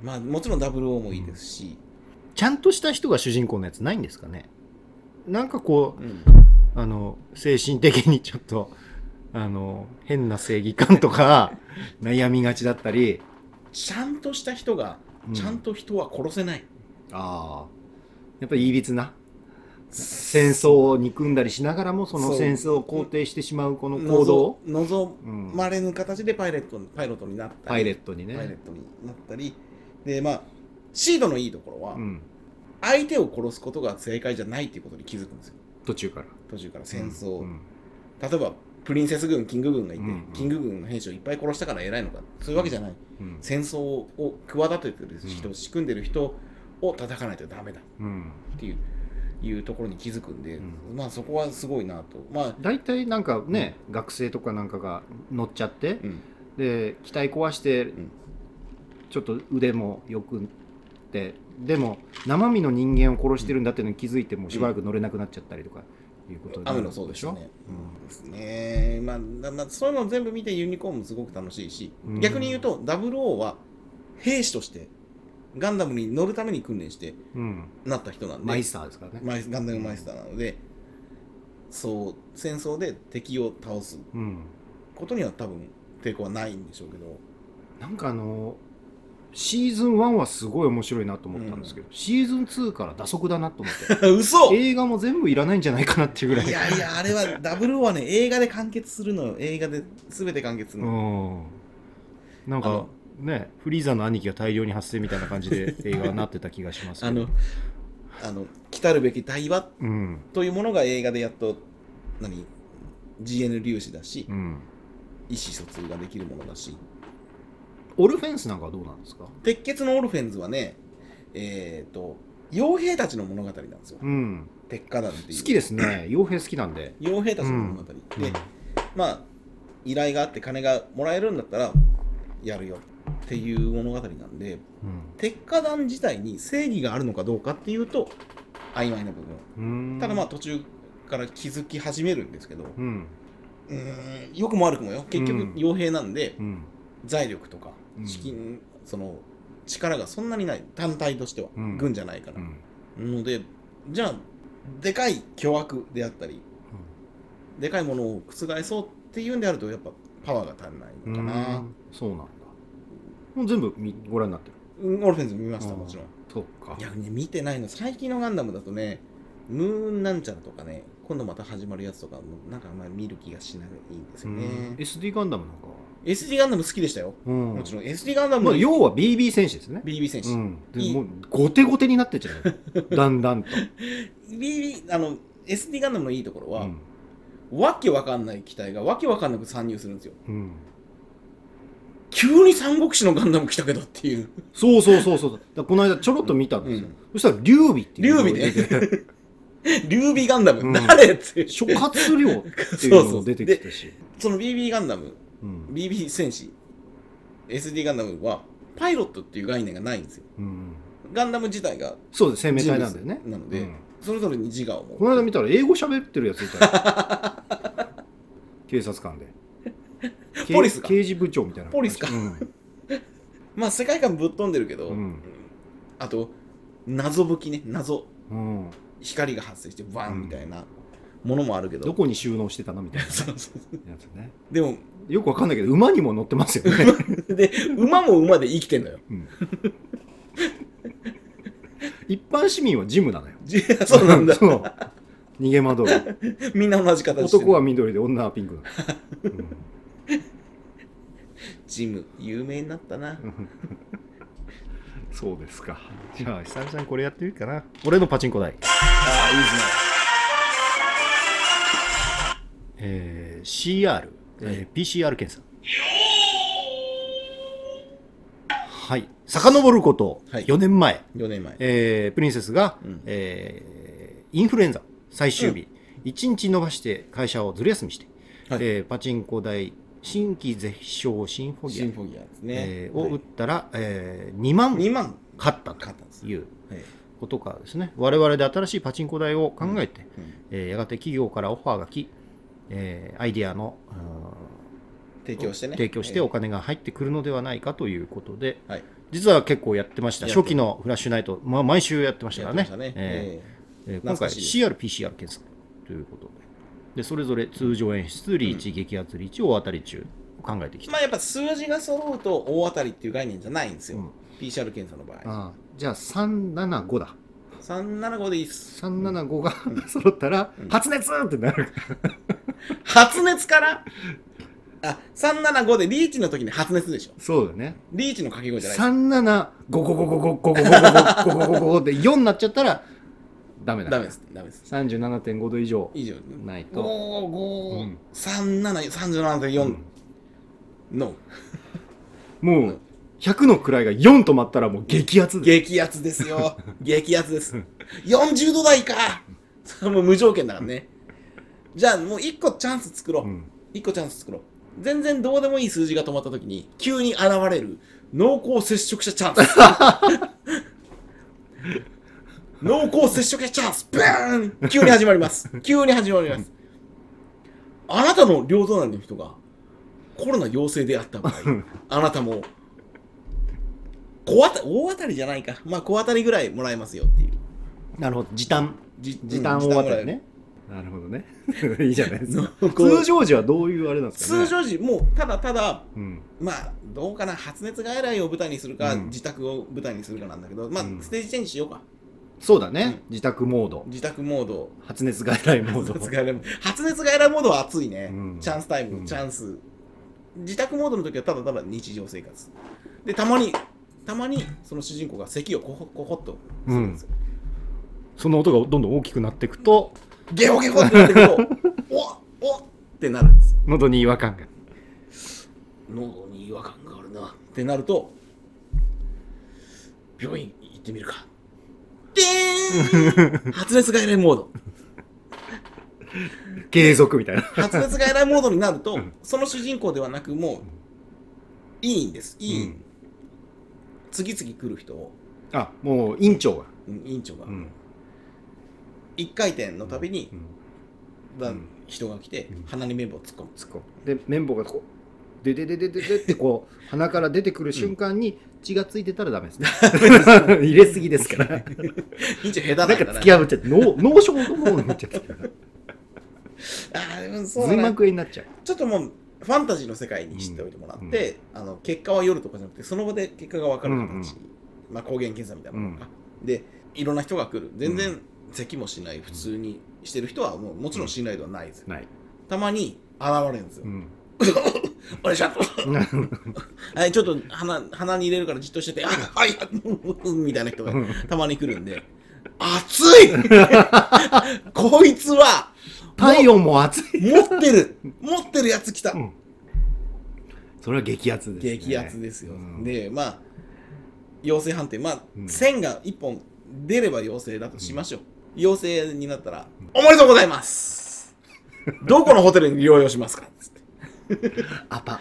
S2: まあもちろん WO もいいですし、
S1: ちゃんとした人が主人公のやつないんですかね？なんかこう
S2: うん。
S1: あの精神的にちょっとあの変な正義感とか 悩みがちだったり。
S2: ちゃんとした人が
S1: うん。
S2: ちゃんと人は殺せない、
S1: ああやっぱりいびつな戦争を憎んだりしながらもその戦争を肯定してしまうこの行動？
S2: 望まれぬ形でパイレットパイロットになったり
S1: パイレットにね。
S2: パイレットになったり。でまあシードのいいところは、
S1: うん、
S2: 相手を殺すことが正解じゃないっていうことに気づくんですよ。
S1: 途中から。
S2: 途中から戦争、
S1: うん
S2: 例えばプリンセス軍キング軍がいて、
S1: うん。うん
S2: キング軍の兵士をいっぱい殺したから偉いのか。そういうわけじゃない、
S1: うん。
S2: 戦争を企ててる人、
S1: うん
S2: 仕組んでる人を叩かないとダメだ
S1: うん
S2: っていういうところに気づくんで、
S1: うん。
S2: まあそこはすごいなと。まあ、
S1: 大体なんかね、学生とかなんかが乗っちゃって
S2: うん、
S1: で機体壊して、
S2: ん。
S1: ちょっと腕もよくってでも生身の人間を殺してるんだっていうのに気づいてもしばらく乗れなくなっちゃったりとかいうことになる
S2: 雨のそうでしょ
S1: ょ
S2: ね。ですね。まあ、だまあ、そういうのを全部見てユニコーンもすごく楽しいし、
S1: うん。
S2: 逆に言うと、00は兵士としてガンダムに乗るために訓練して
S1: うん、
S2: なった人なんで、
S1: マイスターですからね、
S2: マイガンダムマイスターなので、そう、戦争で敵を倒す
S1: うん、
S2: ことには多分抵抗はないんでしょうけど、
S1: なんかあのシーズン1はすごい面白いなと思ったんですけど、シーズン2から打足だなと思って。
S2: 嘘！い
S1: 映画も全部いらないんじゃないかなっていうぐらい。
S2: やいや、あれは00はね、映画で完結するのよ。映画で全て完結する
S1: う
S2: の。
S1: ん。なんかねフリーザの兄貴が大量に発生みたいな感じで 映画になってた気がします
S2: あの、あの、来たるべき対話
S1: うん。
S2: というものが映画でやっと何 GN 粒子だし、
S1: うん。
S2: 意思疎通ができるものだし。
S1: オルフェンスなんかはどうなんですか？
S2: 鉄血のオルフェンズはねえっ、と傭兵たちの物語なんですよ。
S1: うん。
S2: 鉄火団っていう。
S1: 好きですね。傭兵好きなんで。
S2: 傭兵たちの物語、でまあ依頼があって金がもらえるんだったらやるよっていう物語なんで
S1: うん。
S2: 鉄火団自体に正義があるのかどうかっていうと曖昧な部分。
S1: うん。
S2: ただまあ途中から気づき始めるんですけど
S1: うん。
S2: うーん良くも悪くもよ。結局
S1: うん。
S2: 傭兵なんで
S1: うん。
S2: 財力とか
S1: うん。
S2: 資金その力がそんなにない。単体としては。
S1: うん。
S2: 軍じゃないから。
S1: うん。
S2: のでじゃあでかい巨悪であったりでかいものを覆そうっていうんであるとやっぱパワーが足んないのかな、
S1: うん。そうなん。だもう全部見ご覧になってる？
S2: うん、オルフェンズ見ましたもちろん。
S1: そうか。
S2: いやね見てないの。最近のガンダムだとねムーンなんちゃらとかね今度また始まるやつとかもなんかあんまり見る気がしないんですよ
S1: うん。
S2: ね、
S1: SD ガンダムなんかは
S2: ？SD ガンダム好きでしたよ、
S1: うん。
S2: もちろん。SD ガンダムの
S1: まあ要は BB 戦士ですね。
S2: BB 戦士、
S1: うん。でもうゴテゴテになってっちゃう。だんだんと。
S2: BB あの SD ガンダムのいいところは、
S1: うん。
S2: わけわかんない機体がわけわかんなく参入するんですよ。
S1: うん
S2: 急に三国志のガンダム来たけどっていう。
S1: そうそうそうそう。この間ちょろっと見たんですよ、
S2: うん。
S1: そしたら劉備っていう。
S2: 劉備ね。
S1: 出 て
S2: 劉備ガンダム、
S1: うん。
S2: 誰って
S1: 諸葛亮っていうのも出てきたし。
S2: その BB ガンダム
S1: うん。
S2: BB 戦士 SD ガンダムはパイロットっていう概念がないんですよ。
S1: うん。
S2: ガンダム自体が
S1: そうです。生命体なんだよね。
S2: なので、
S1: うん。
S2: それぞれに自我を
S1: この間見たら英語喋ってるやついたよ。警察官で。け
S2: ポリスか。
S1: 刑事部長みたいな
S2: ポリスか。
S1: うん。
S2: まあ世界観ぶっ飛んでるけど、
S1: うん。
S2: あと謎武器ね。謎。
S1: うん。
S2: 光が発生してバンみたいなものもあるけど、
S1: どこに収納してたのみたいな。
S2: そうそうそう。
S1: やつね。
S2: でも
S1: よくわかんないけど馬にも乗ってますよね、
S2: で馬も馬で生きてんのよ。
S1: うん。一般市民はジムなのよ。
S2: じそうなんだ。
S1: そう。逃げ惑う。
S2: みんな同じ形してる
S1: 男は緑で女はピンクなの、うん
S2: ジム有名になったな。
S1: そうですか。じゃあ久々にこれやってみるかな。俺のパチンコ台。
S2: ああいいですね。
S1: えー CR、えー PCR 検査。はい。遡ること。
S2: はい。
S1: 4年前、
S2: 4年前。
S1: えープリンセスが、
S2: うん。
S1: えーインフルエンザ最終日、1日延ばして会社をずる休みして、
S2: はい。
S1: えーパチンコ台新規絶唱シンフォギア。
S2: シンフォギアですね、
S1: えーを
S2: はい。
S1: 打ったら、えー2万
S2: 2万。
S1: 勝ったという
S2: はい。
S1: ことからですね。我々で新しいパチンコ台を考えて、
S2: うん。
S1: えーやがて企業からオファーが来、えーアイディアの、
S2: 提供してね。
S1: 提供してお金が入ってくるのではないかということで、
S2: はい。
S1: 実は結構やってました。初期のフラッシュナイト、まあ、毎週やってましたからね。
S2: ね。
S1: え
S2: え
S1: ー。えー今回 CRPCR 検査ということででそれぞれ通常演出リーチ、激アツリーチ大当たり中を考えてきた、
S2: えまあやっぱ数字が揃うと大当たりっていう概念じゃないんですよ、
S1: うん。
S2: PCR 検査の場合。
S1: ああ。じゃあ375だ。
S2: 375でいいっす。
S1: 375が 揃ったら、発熱ってなる。
S2: 発熱から？あ375でリーチの時に発熱でしょ。
S1: そうだね。
S2: リーチの掛け声じゃない
S1: 37555555555で4になっちゃったらダメだ。
S2: ダメです。ダメです。
S1: 37.5度以上
S2: 以上
S1: ないと、う
S2: 5
S1: ん。
S2: 3737.4の
S1: もう100の位が4止まったらもう激アツで
S2: 激アツですよ。激アツです。40度台か。そ れもう無条件だからね。じゃあもう1個チャンス作ろう、
S1: うん。
S2: 1個チャンス作ろう。全然どうでもいい数字が止まった時に急に現れる濃厚接触者チャンス濃厚接触者チャンスブーン！急に始まります。急に始まります。あなたの領土内の人がコロナ陽性であった場合 あなたも小当た大当たりじゃないか。まあ小当たりぐらいもらえますよっていう。
S1: なるほど。時短。
S2: じ
S1: 時短大当たりね、なるほどね。いいじゃないですか。通常時はどういうあれなんですかね。
S2: 通常時もうただただ
S1: うん。
S2: まあどうかな。発熱外来を舞台にするか、
S1: うん。
S2: 自宅を舞台にするかなんだけどまあ、
S1: うん。
S2: ステージチェンジしようか
S1: そうだね、自宅モード。
S2: 自宅モード。
S1: 発熱外来モード。
S2: 発熱外来発熱外来モードは熱いね、
S1: うん。
S2: チャンスタイム、
S1: うん。
S2: チャンス。自宅モードの時はただただ日常生活。でたまにたまにその主人公が咳をコホコホっとするんですよ、
S1: その音がどんどん大きくなっていくと
S2: ゲホゲホってなってくると おおってなるんです。よ
S1: 喉に違和感が。
S2: 喉に違和感があるな。ってなると病院行ってみるか。でーん。発熱外来モード。
S1: 継続みたいな。
S2: 発熱外来モードになると、
S1: うん。
S2: その主人公ではなくもういいんです。いい、
S1: うん。
S2: 次々来る人を。
S1: あもう院長が、
S2: うん委員長が、
S1: うん。
S2: 一回転のたびに
S1: うん。
S2: だ
S1: うん。
S2: 人が来て、
S1: うん。
S2: 鼻に綿棒を突っ込む。
S1: 突っ込む。で綿棒がこうででででででってこう鼻から出てくる瞬間に血がついてたらダメですね。入れすぎですから。
S2: 委員長下手だ
S1: なんか突き破っちゃって脳脳症のものになっちゃってるから。
S2: あーでもそうだ
S1: 髄
S2: な
S1: 膜炎になっちゃう。
S2: ちょっともうファンタジーの世界に知っておいてもらって、あの結果は夜とかじゃなくてその場で結果が分かる形、まあ、抗原検査みたいなものか、でいろんな人が来る。全然咳もしない普通にしてる人はもうもちろん信頼度はないです、
S1: ない、
S2: たまに現れるんですよ、
S1: うん、
S2: お願いします。はいちょっと鼻鼻に入れるからじっとしててあはいはいみたいな人がたまに来るんで。熱い！こいつは
S1: 体温も熱い、
S2: 持ってる。持ってるやつ来た、
S1: うん。それは激アツです、ね、
S2: 激アツですよ、
S1: うん。
S2: でまあ陽性判定。まあ、
S1: うん。
S2: 線が1本出れば陽性だとしましょう、陽性になったら、おめでとうございます。どこのホテルに療養しますか？
S1: アパ。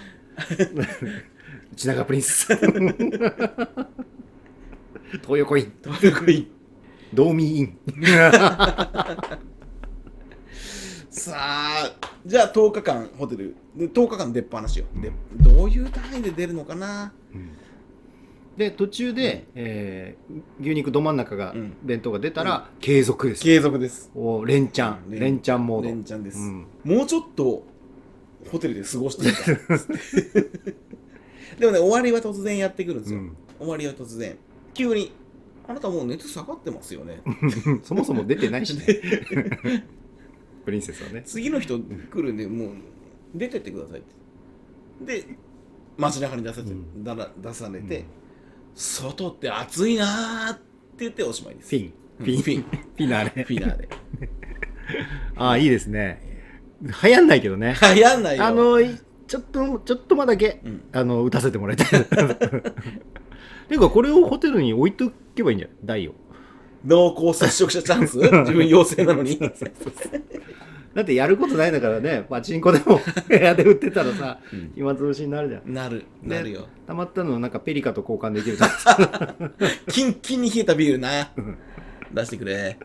S1: 内長プリンス。東横イン。
S2: どこい
S1: 道民イン。
S2: さあじゃあ10日間ホテル。で10日間出っ放しよ、でどういう単位で出るのかな？
S1: で途中で、えー牛肉ど真ん中が、
S2: うん。
S1: 弁当が出たら、継続です。
S2: 継続です。
S1: お連チャン、
S2: うん
S1: 連チャンモード。
S2: 連チャンです、
S1: うん。
S2: もうちょっとホテルで過ごしていたでもね終わりは突然やってくるんですよ、
S1: うん。
S2: 終わりは突然。急にあなたもう熱下がってますよね。
S1: そもそも出てないしね。プリンセスはね。
S2: 次の人来るんでもう出てってくださいって。で街中に出されて,、
S1: うん。
S2: だら出されて、
S1: うん。
S2: 外って暑いなーって言っておしまいです。
S1: フィン。
S2: うん。
S1: フィン。
S2: フィン。
S1: フィナーレ。
S2: フィナーレ。
S1: ああいいですね流行んないけどね。
S2: 流行んないよ。
S1: あのいちょっとちょっとまだけ、
S2: うん。
S1: あの打たせてもらいたい。ていうかこれをホテルに置いとけばいいんじゃない？台を。
S2: 濃厚接触者チャンス？自分陽性なのに。
S1: だってやることないんだからね。パチンコでも 部屋で売ってたらさ、
S2: うん。
S1: 暇つぶしになるじゃん。
S2: なるなるよ。
S1: たまったのなんかペリカと交換できる。じゃん
S2: キンキンに冷えたビールな。出してくれ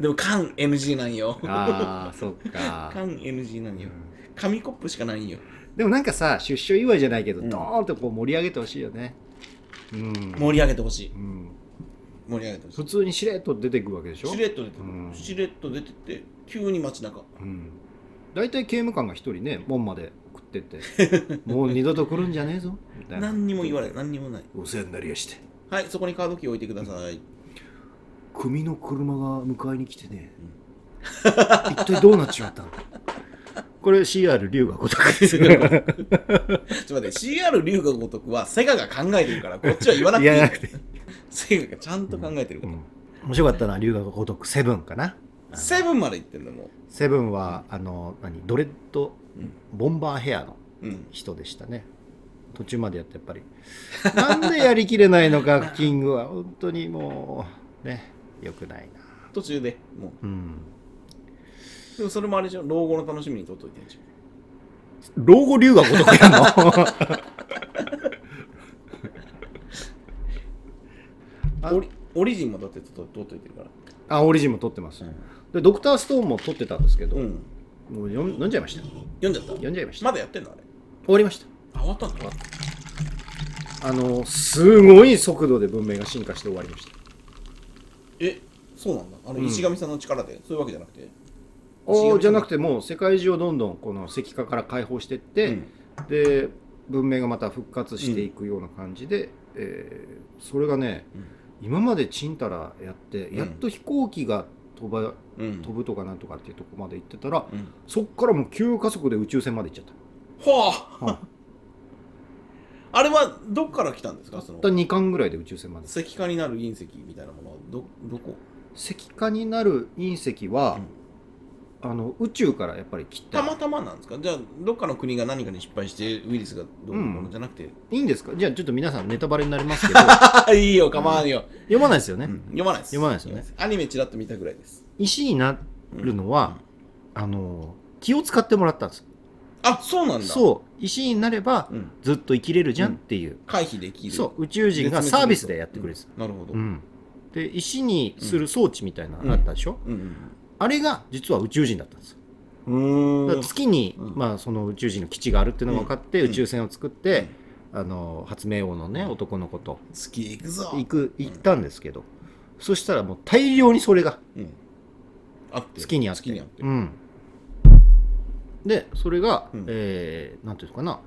S2: でも缶 NG なんよ。
S1: ああそっか。
S2: 缶 NG なんよ。紙コップしかないんよ。
S1: でもなんかさ出所祝いじゃないけど、
S2: うん。
S1: ドーンとこう盛り上げてほしいよね。うん、
S2: 盛り上げてほしい。
S1: うん、
S2: 盛り上げてほしい。
S1: 普通にしれっと出てくるわけでしょ？
S2: しれっと出てくる、
S1: うん。
S2: しれっと出てって急に街中。
S1: うん。大体刑務官が一人ね門まで食ってって。もう二度と来るんじゃねえぞ。みたいな。
S2: 何にも言わない。何にもない。
S1: お世話になりやして。
S2: はいそこにカードキー置いてください
S1: 組の車が迎えに来てね、一体どうなっちまったの？これ CR 龍が如くですよ。
S2: ちょっと待って CR 龍が如くはセガが考えてるからこっちは言わなくていい。
S1: 言わなくて
S2: セガがちゃんと考えてるから、
S1: 面白かったな龍が如くセブンかな。
S2: セブンまで行ってんだも
S1: セブンはあの何ドレッドボンバーヘアの
S2: ううん
S1: 人でしたね。途中までやってやっぱり。なんでやりきれないのかキングは。本当にもうねよくないな。
S2: 途中でもう。
S1: うん。
S2: でもそれもあれでしょ老後の楽しみに取っといてんでしょ
S1: 老後龍が如くやんの？あ
S2: オリオリジンもだって取取っといてるから。
S1: あオリジンも撮ってます、でドクターストーンも撮ってたんですけど、
S2: うん。
S1: もう読ん読んじゃいました？
S2: 読んじゃった？
S1: 読んじゃいました、
S2: まだやってんのあれ？
S1: 終わりました。
S2: あ終わったんだ。
S1: あのすごい速度で文明が進化して終わりました
S2: えそうなんだ。あの
S1: うん。
S2: 石神さんの力で、そういうわけじゃなくて？
S1: おーじゃなく
S2: て
S1: てもう世界中をどんどんこの石化から解放していって、で文明がまた復活していくような感じで、えーそれがね、今までちんたらやって
S2: うん。
S1: やっと飛行機が飛ば
S2: うん、うん
S1: 飛ぶとかなんとかっていうとこまで行ってたら、
S2: うん。
S1: そっからもう急加速で宇宙船まで行っちゃった。
S2: はあ、
S1: は
S2: あれはどっから来たんですか？その
S1: たった2巻ぐらいで宇宙船まで。
S2: 石化になる隕石みたいなものはどどこ？
S1: 石化になる隕石は、あの宇宙からやっぱり来た。
S2: たまたまなんですか？じゃあどっかの国が何かに失敗してウイルスがどうのものじゃなくて、
S1: いいんですか？じゃあちょっと皆さんネタバレになりますけど。
S2: いいよ構わんよ、
S1: 読まないですよね、
S2: うん。読まないです。
S1: 読まないですよね。
S2: アニメちらっと見たぐらいです。
S1: 石になるのは、あの気を使ってもらったんです
S2: あそうなんだ。
S1: そう。石になれば
S2: うん、
S1: ずっと生きれるじゃんっていう、
S2: 回避できる。
S1: そう。宇宙人がサービスでやってくれる。ん。です、
S2: なるほど、
S1: うん。で石にする装置みたいなのあったでしょ、
S2: うん。
S1: あれが実は宇宙人だったんです
S2: うん。
S1: だから月に、
S2: うん。
S1: まあ、その宇宙人の基地があるっていうのが分かって、
S2: うん。
S1: 宇宙船を作って、あの発明王のね男の子と
S2: 月行くぞ。
S1: 行く行ったんですけど、そしたらもう大量にそれが
S2: うん。あって。
S1: 月にあって。
S2: 月にあって、
S1: うん、でそれが、
S2: うん。
S1: えーなんていうのかな。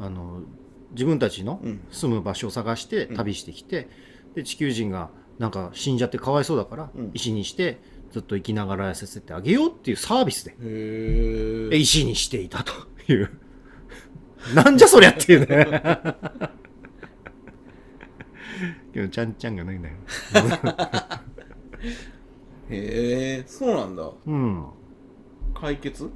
S1: あの自分たちの
S2: うん。
S1: 住む場所を探して
S2: うん。
S1: 旅してきて、で地球人がなんか死んじゃってかわいそうだから、
S2: うん。
S1: 石にしてずっと生きながらさせてあげようっていうサービスで石にしていたという。なんじゃそりゃっていうね。でもちゃんちゃんがないんだよ。
S2: へえそうなんだ。
S1: うん。
S2: 解決？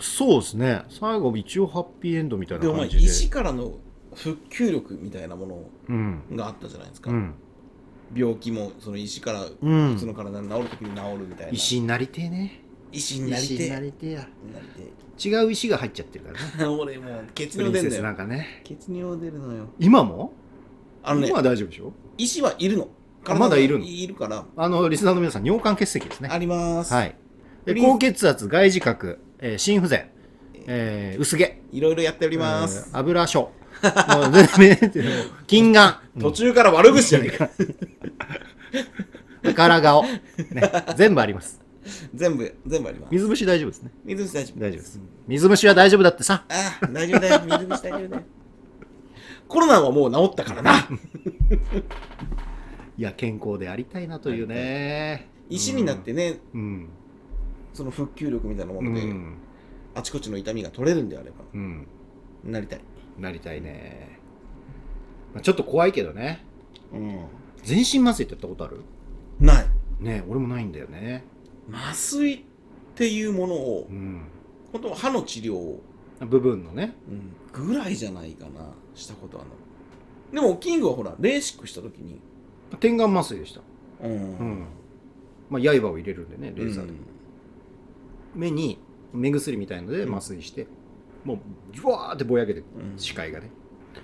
S1: そうですね。最後一応ハッピーエンドみたいな感じで。
S2: 石からの復旧力みたいなもの
S1: うん
S2: があったじゃないですか、
S1: うん。
S2: 病気もその石から
S1: うん。
S2: 普通の体に治るときに治るみたいな、
S1: 石になりてえね。
S2: 石になりて
S1: なりてえや。違う石が入っちゃってるからね。
S2: 俺もう血尿出んだよ。
S1: なんかね。
S2: 血尿出るのよ。
S1: 今も？
S2: あのね
S1: 今は大丈夫でしょ？
S2: 石はいるの。
S1: あまだいるの？
S2: いるから。
S1: あのリスナーの皆さん尿管結石ですね。
S2: あります、
S1: はい。高血圧外耳覚、えー心不全、えー薄毛。
S2: いろいろやっております、
S1: えー油症もう全然金眼。
S2: 途中から悪口じゃねえか。
S1: 柄顔、ね、全部あります。
S2: 全部全部あります。
S1: 水虫大丈夫ですね。
S2: 水虫大丈夫
S1: 大丈夫です。水虫は大丈夫だってさ。
S2: ああ大丈夫だよ水虫大丈夫だよコロナはもう治ったからな。い
S1: や健康でありたいなというね。
S2: 石になってね、
S1: うん
S2: その復旧力みたいなも
S1: う
S2: ので、
S1: ん、
S2: あちこちの痛みが取れるんであれば
S1: うん、
S2: なりたい。
S1: なりたいね、まあ、ちょっと怖いけどね。
S2: うん。
S1: 全身麻酔ってやったことある？
S2: ない。
S1: ね俺もないんだよね。
S2: 麻酔っていうものを
S1: うん。
S2: 本当は歯の治療を、
S1: 部分のね。
S2: うん、ぐらいじゃないかなしたことあるの。でもキングはほらレーシックした時に
S1: 点眼麻酔でした。
S2: うん、
S1: うん。まあ刃を入れるんでねレーザーで、目に目薬みたいので麻酔して、もうジュワーってぼやけて
S2: うん。
S1: 視界がね。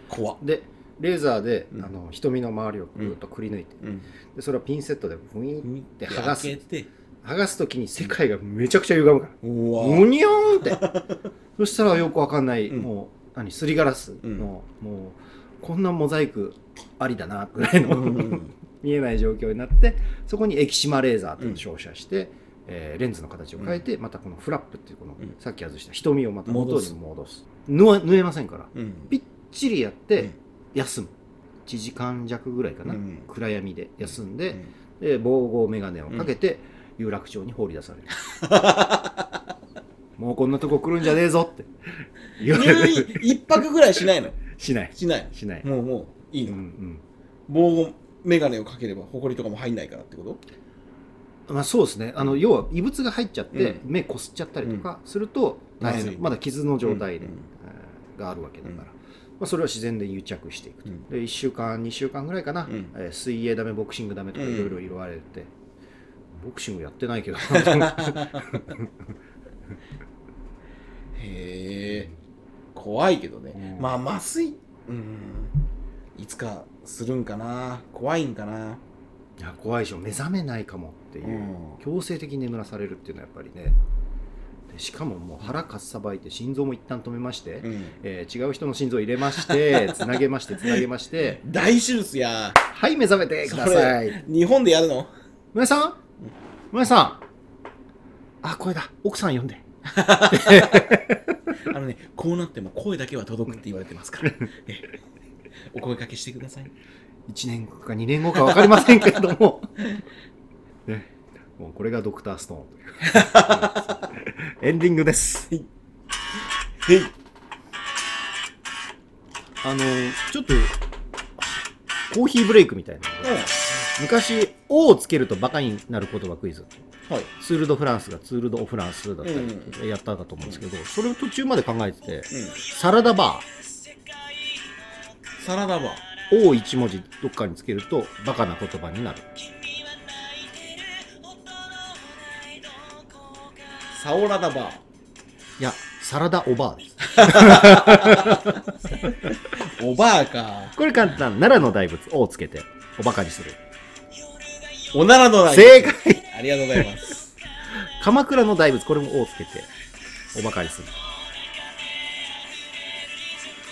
S2: 怖っ、
S1: でレーザーで、
S2: うん。
S1: あの瞳の周りをぐーっとくり抜いて、
S2: うん、
S1: でそれをピンセットでブイーンって剥がす。剥がす時に世界がめちゃくちゃ歪むから。
S2: うわ。
S1: むにょーんって。そしたらよくわかんない、
S2: うん。
S1: もう何すりガラスの、
S2: うん。
S1: もうこんなモザイクありだなぐらいの、
S2: うん。
S1: 見えない状況になってそこに液島レーザーと照射して、えーレンズの形を変えて、またこのフラップっていうこの、
S2: うん。
S1: さっき外した瞳をまた元
S2: 戻す。
S1: に戻す。縫えませんから。
S2: うん。
S1: ぴっちりやって、
S2: うん。
S1: 休む。1時間弱ぐらいかな、
S2: うん。
S1: 暗闇で休んで、
S2: うん。
S1: で防護眼鏡をかけて、有楽町に放り出される。もうこんなとこ来るんじゃねえぞって。言われ
S2: 入院
S1: る
S2: 一泊ぐらいしないの？
S1: しない。
S2: しない。
S1: しない、
S2: もうもういい
S1: うんう
S2: の、
S1: ん。
S2: 防護メガネをかければ埃とかも入んないからってこと？
S1: まあ、そうですね。あの要は異物が入っちゃって、
S2: う
S1: 目こすっちゃったりとかすると大変な、
S2: ま
S1: だ傷の状態で、えーがあるわけだから、
S2: うん。
S1: まあ、それは自然で癒着していくと、
S2: うん。
S1: で1週間2週間ぐらいかな、
S2: うん。
S1: えー水泳ダメボクシングダメとか
S2: うん。
S1: いろいろ言われて、ボクシングやってないけど
S2: へえ怖いけどね、
S1: うん。
S2: まあ麻酔うん。いつかするんかな。怖いんかない
S1: や怖いでしょ。目覚めないかもっていう、
S2: うん。
S1: 強制的に眠らされるっていうのはやっぱりね。でしかももう腹かっさばいて心臓も一旦止めまして、
S2: うん。
S1: えー違う人の心臓を入れまして つなげましてつなげまして。
S2: 大手術や。
S1: はい目覚めてください。
S2: 日本でやるの？
S1: 村井さん？村井さん？あ声だ。奥さん呼んで。
S2: あのねこうなっても声だけは届くって言われてますから。えお声かけしてください
S1: 1年後か2年後か分かりませんけれども、ね、もうこれがドクターストーンという。エンディングです。
S2: へい。
S1: あのちょっとコーヒーブレイクみたいなので昔「O」をつけるとバカになる言葉クイズ。
S2: はい。
S1: ツール・ド・フランスがツール・ド・オ・フランスだったりやったかと思うんですけど、それを途中まで考えてて、
S2: うん。
S1: サラダバ
S2: サラダバ
S1: ーを1文字どっかにつけるとバカな言葉になる。
S2: ーサオラダバ
S1: いやサラダおばあです。
S2: ー おばあか。
S1: これ簡単。奈良の大仏「お」をつけておバカにする。
S2: おならのない
S1: 正解。
S2: ありがとうございます。
S1: 鎌倉の大仏これも「お」をつけておバカにする。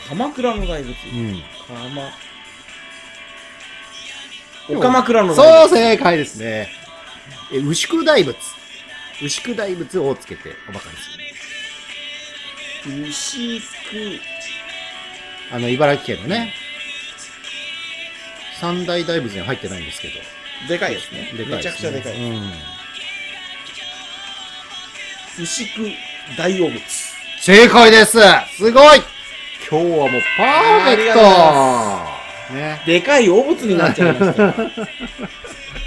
S2: 鎌倉の大仏。
S1: うん。
S2: 鎌お鎌倉の
S1: そう正解ですね。え牛久大仏。牛久大仏を「お」つけておバカにする。
S2: 牛久。
S1: あの茨城県のね。三大大仏には入ってないんですけど。
S2: でかいですね。
S1: でかい
S2: めちゃくちゃでかい、
S1: うん。
S2: 牛久大汚物
S1: 正解です。すごい。今日はもうパーフェクトね。
S2: でかい汚物になっちゃいました。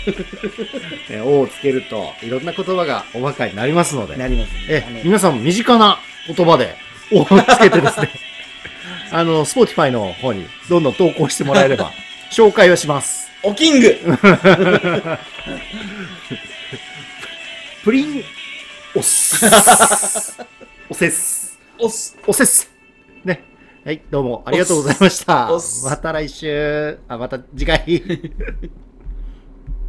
S1: ね、おをつけるといろんな言葉がおバカになりますので、
S2: なりますね。
S1: え皆さんも身近な言葉でおをつけてですね。あの Spotify の方にどんどん投稿してもらえれば 紹介をします。
S2: おキング。
S1: プリンオス。おせっす
S2: おす
S1: おせっすねはいどうもありがとうございました。また来週。あまた次回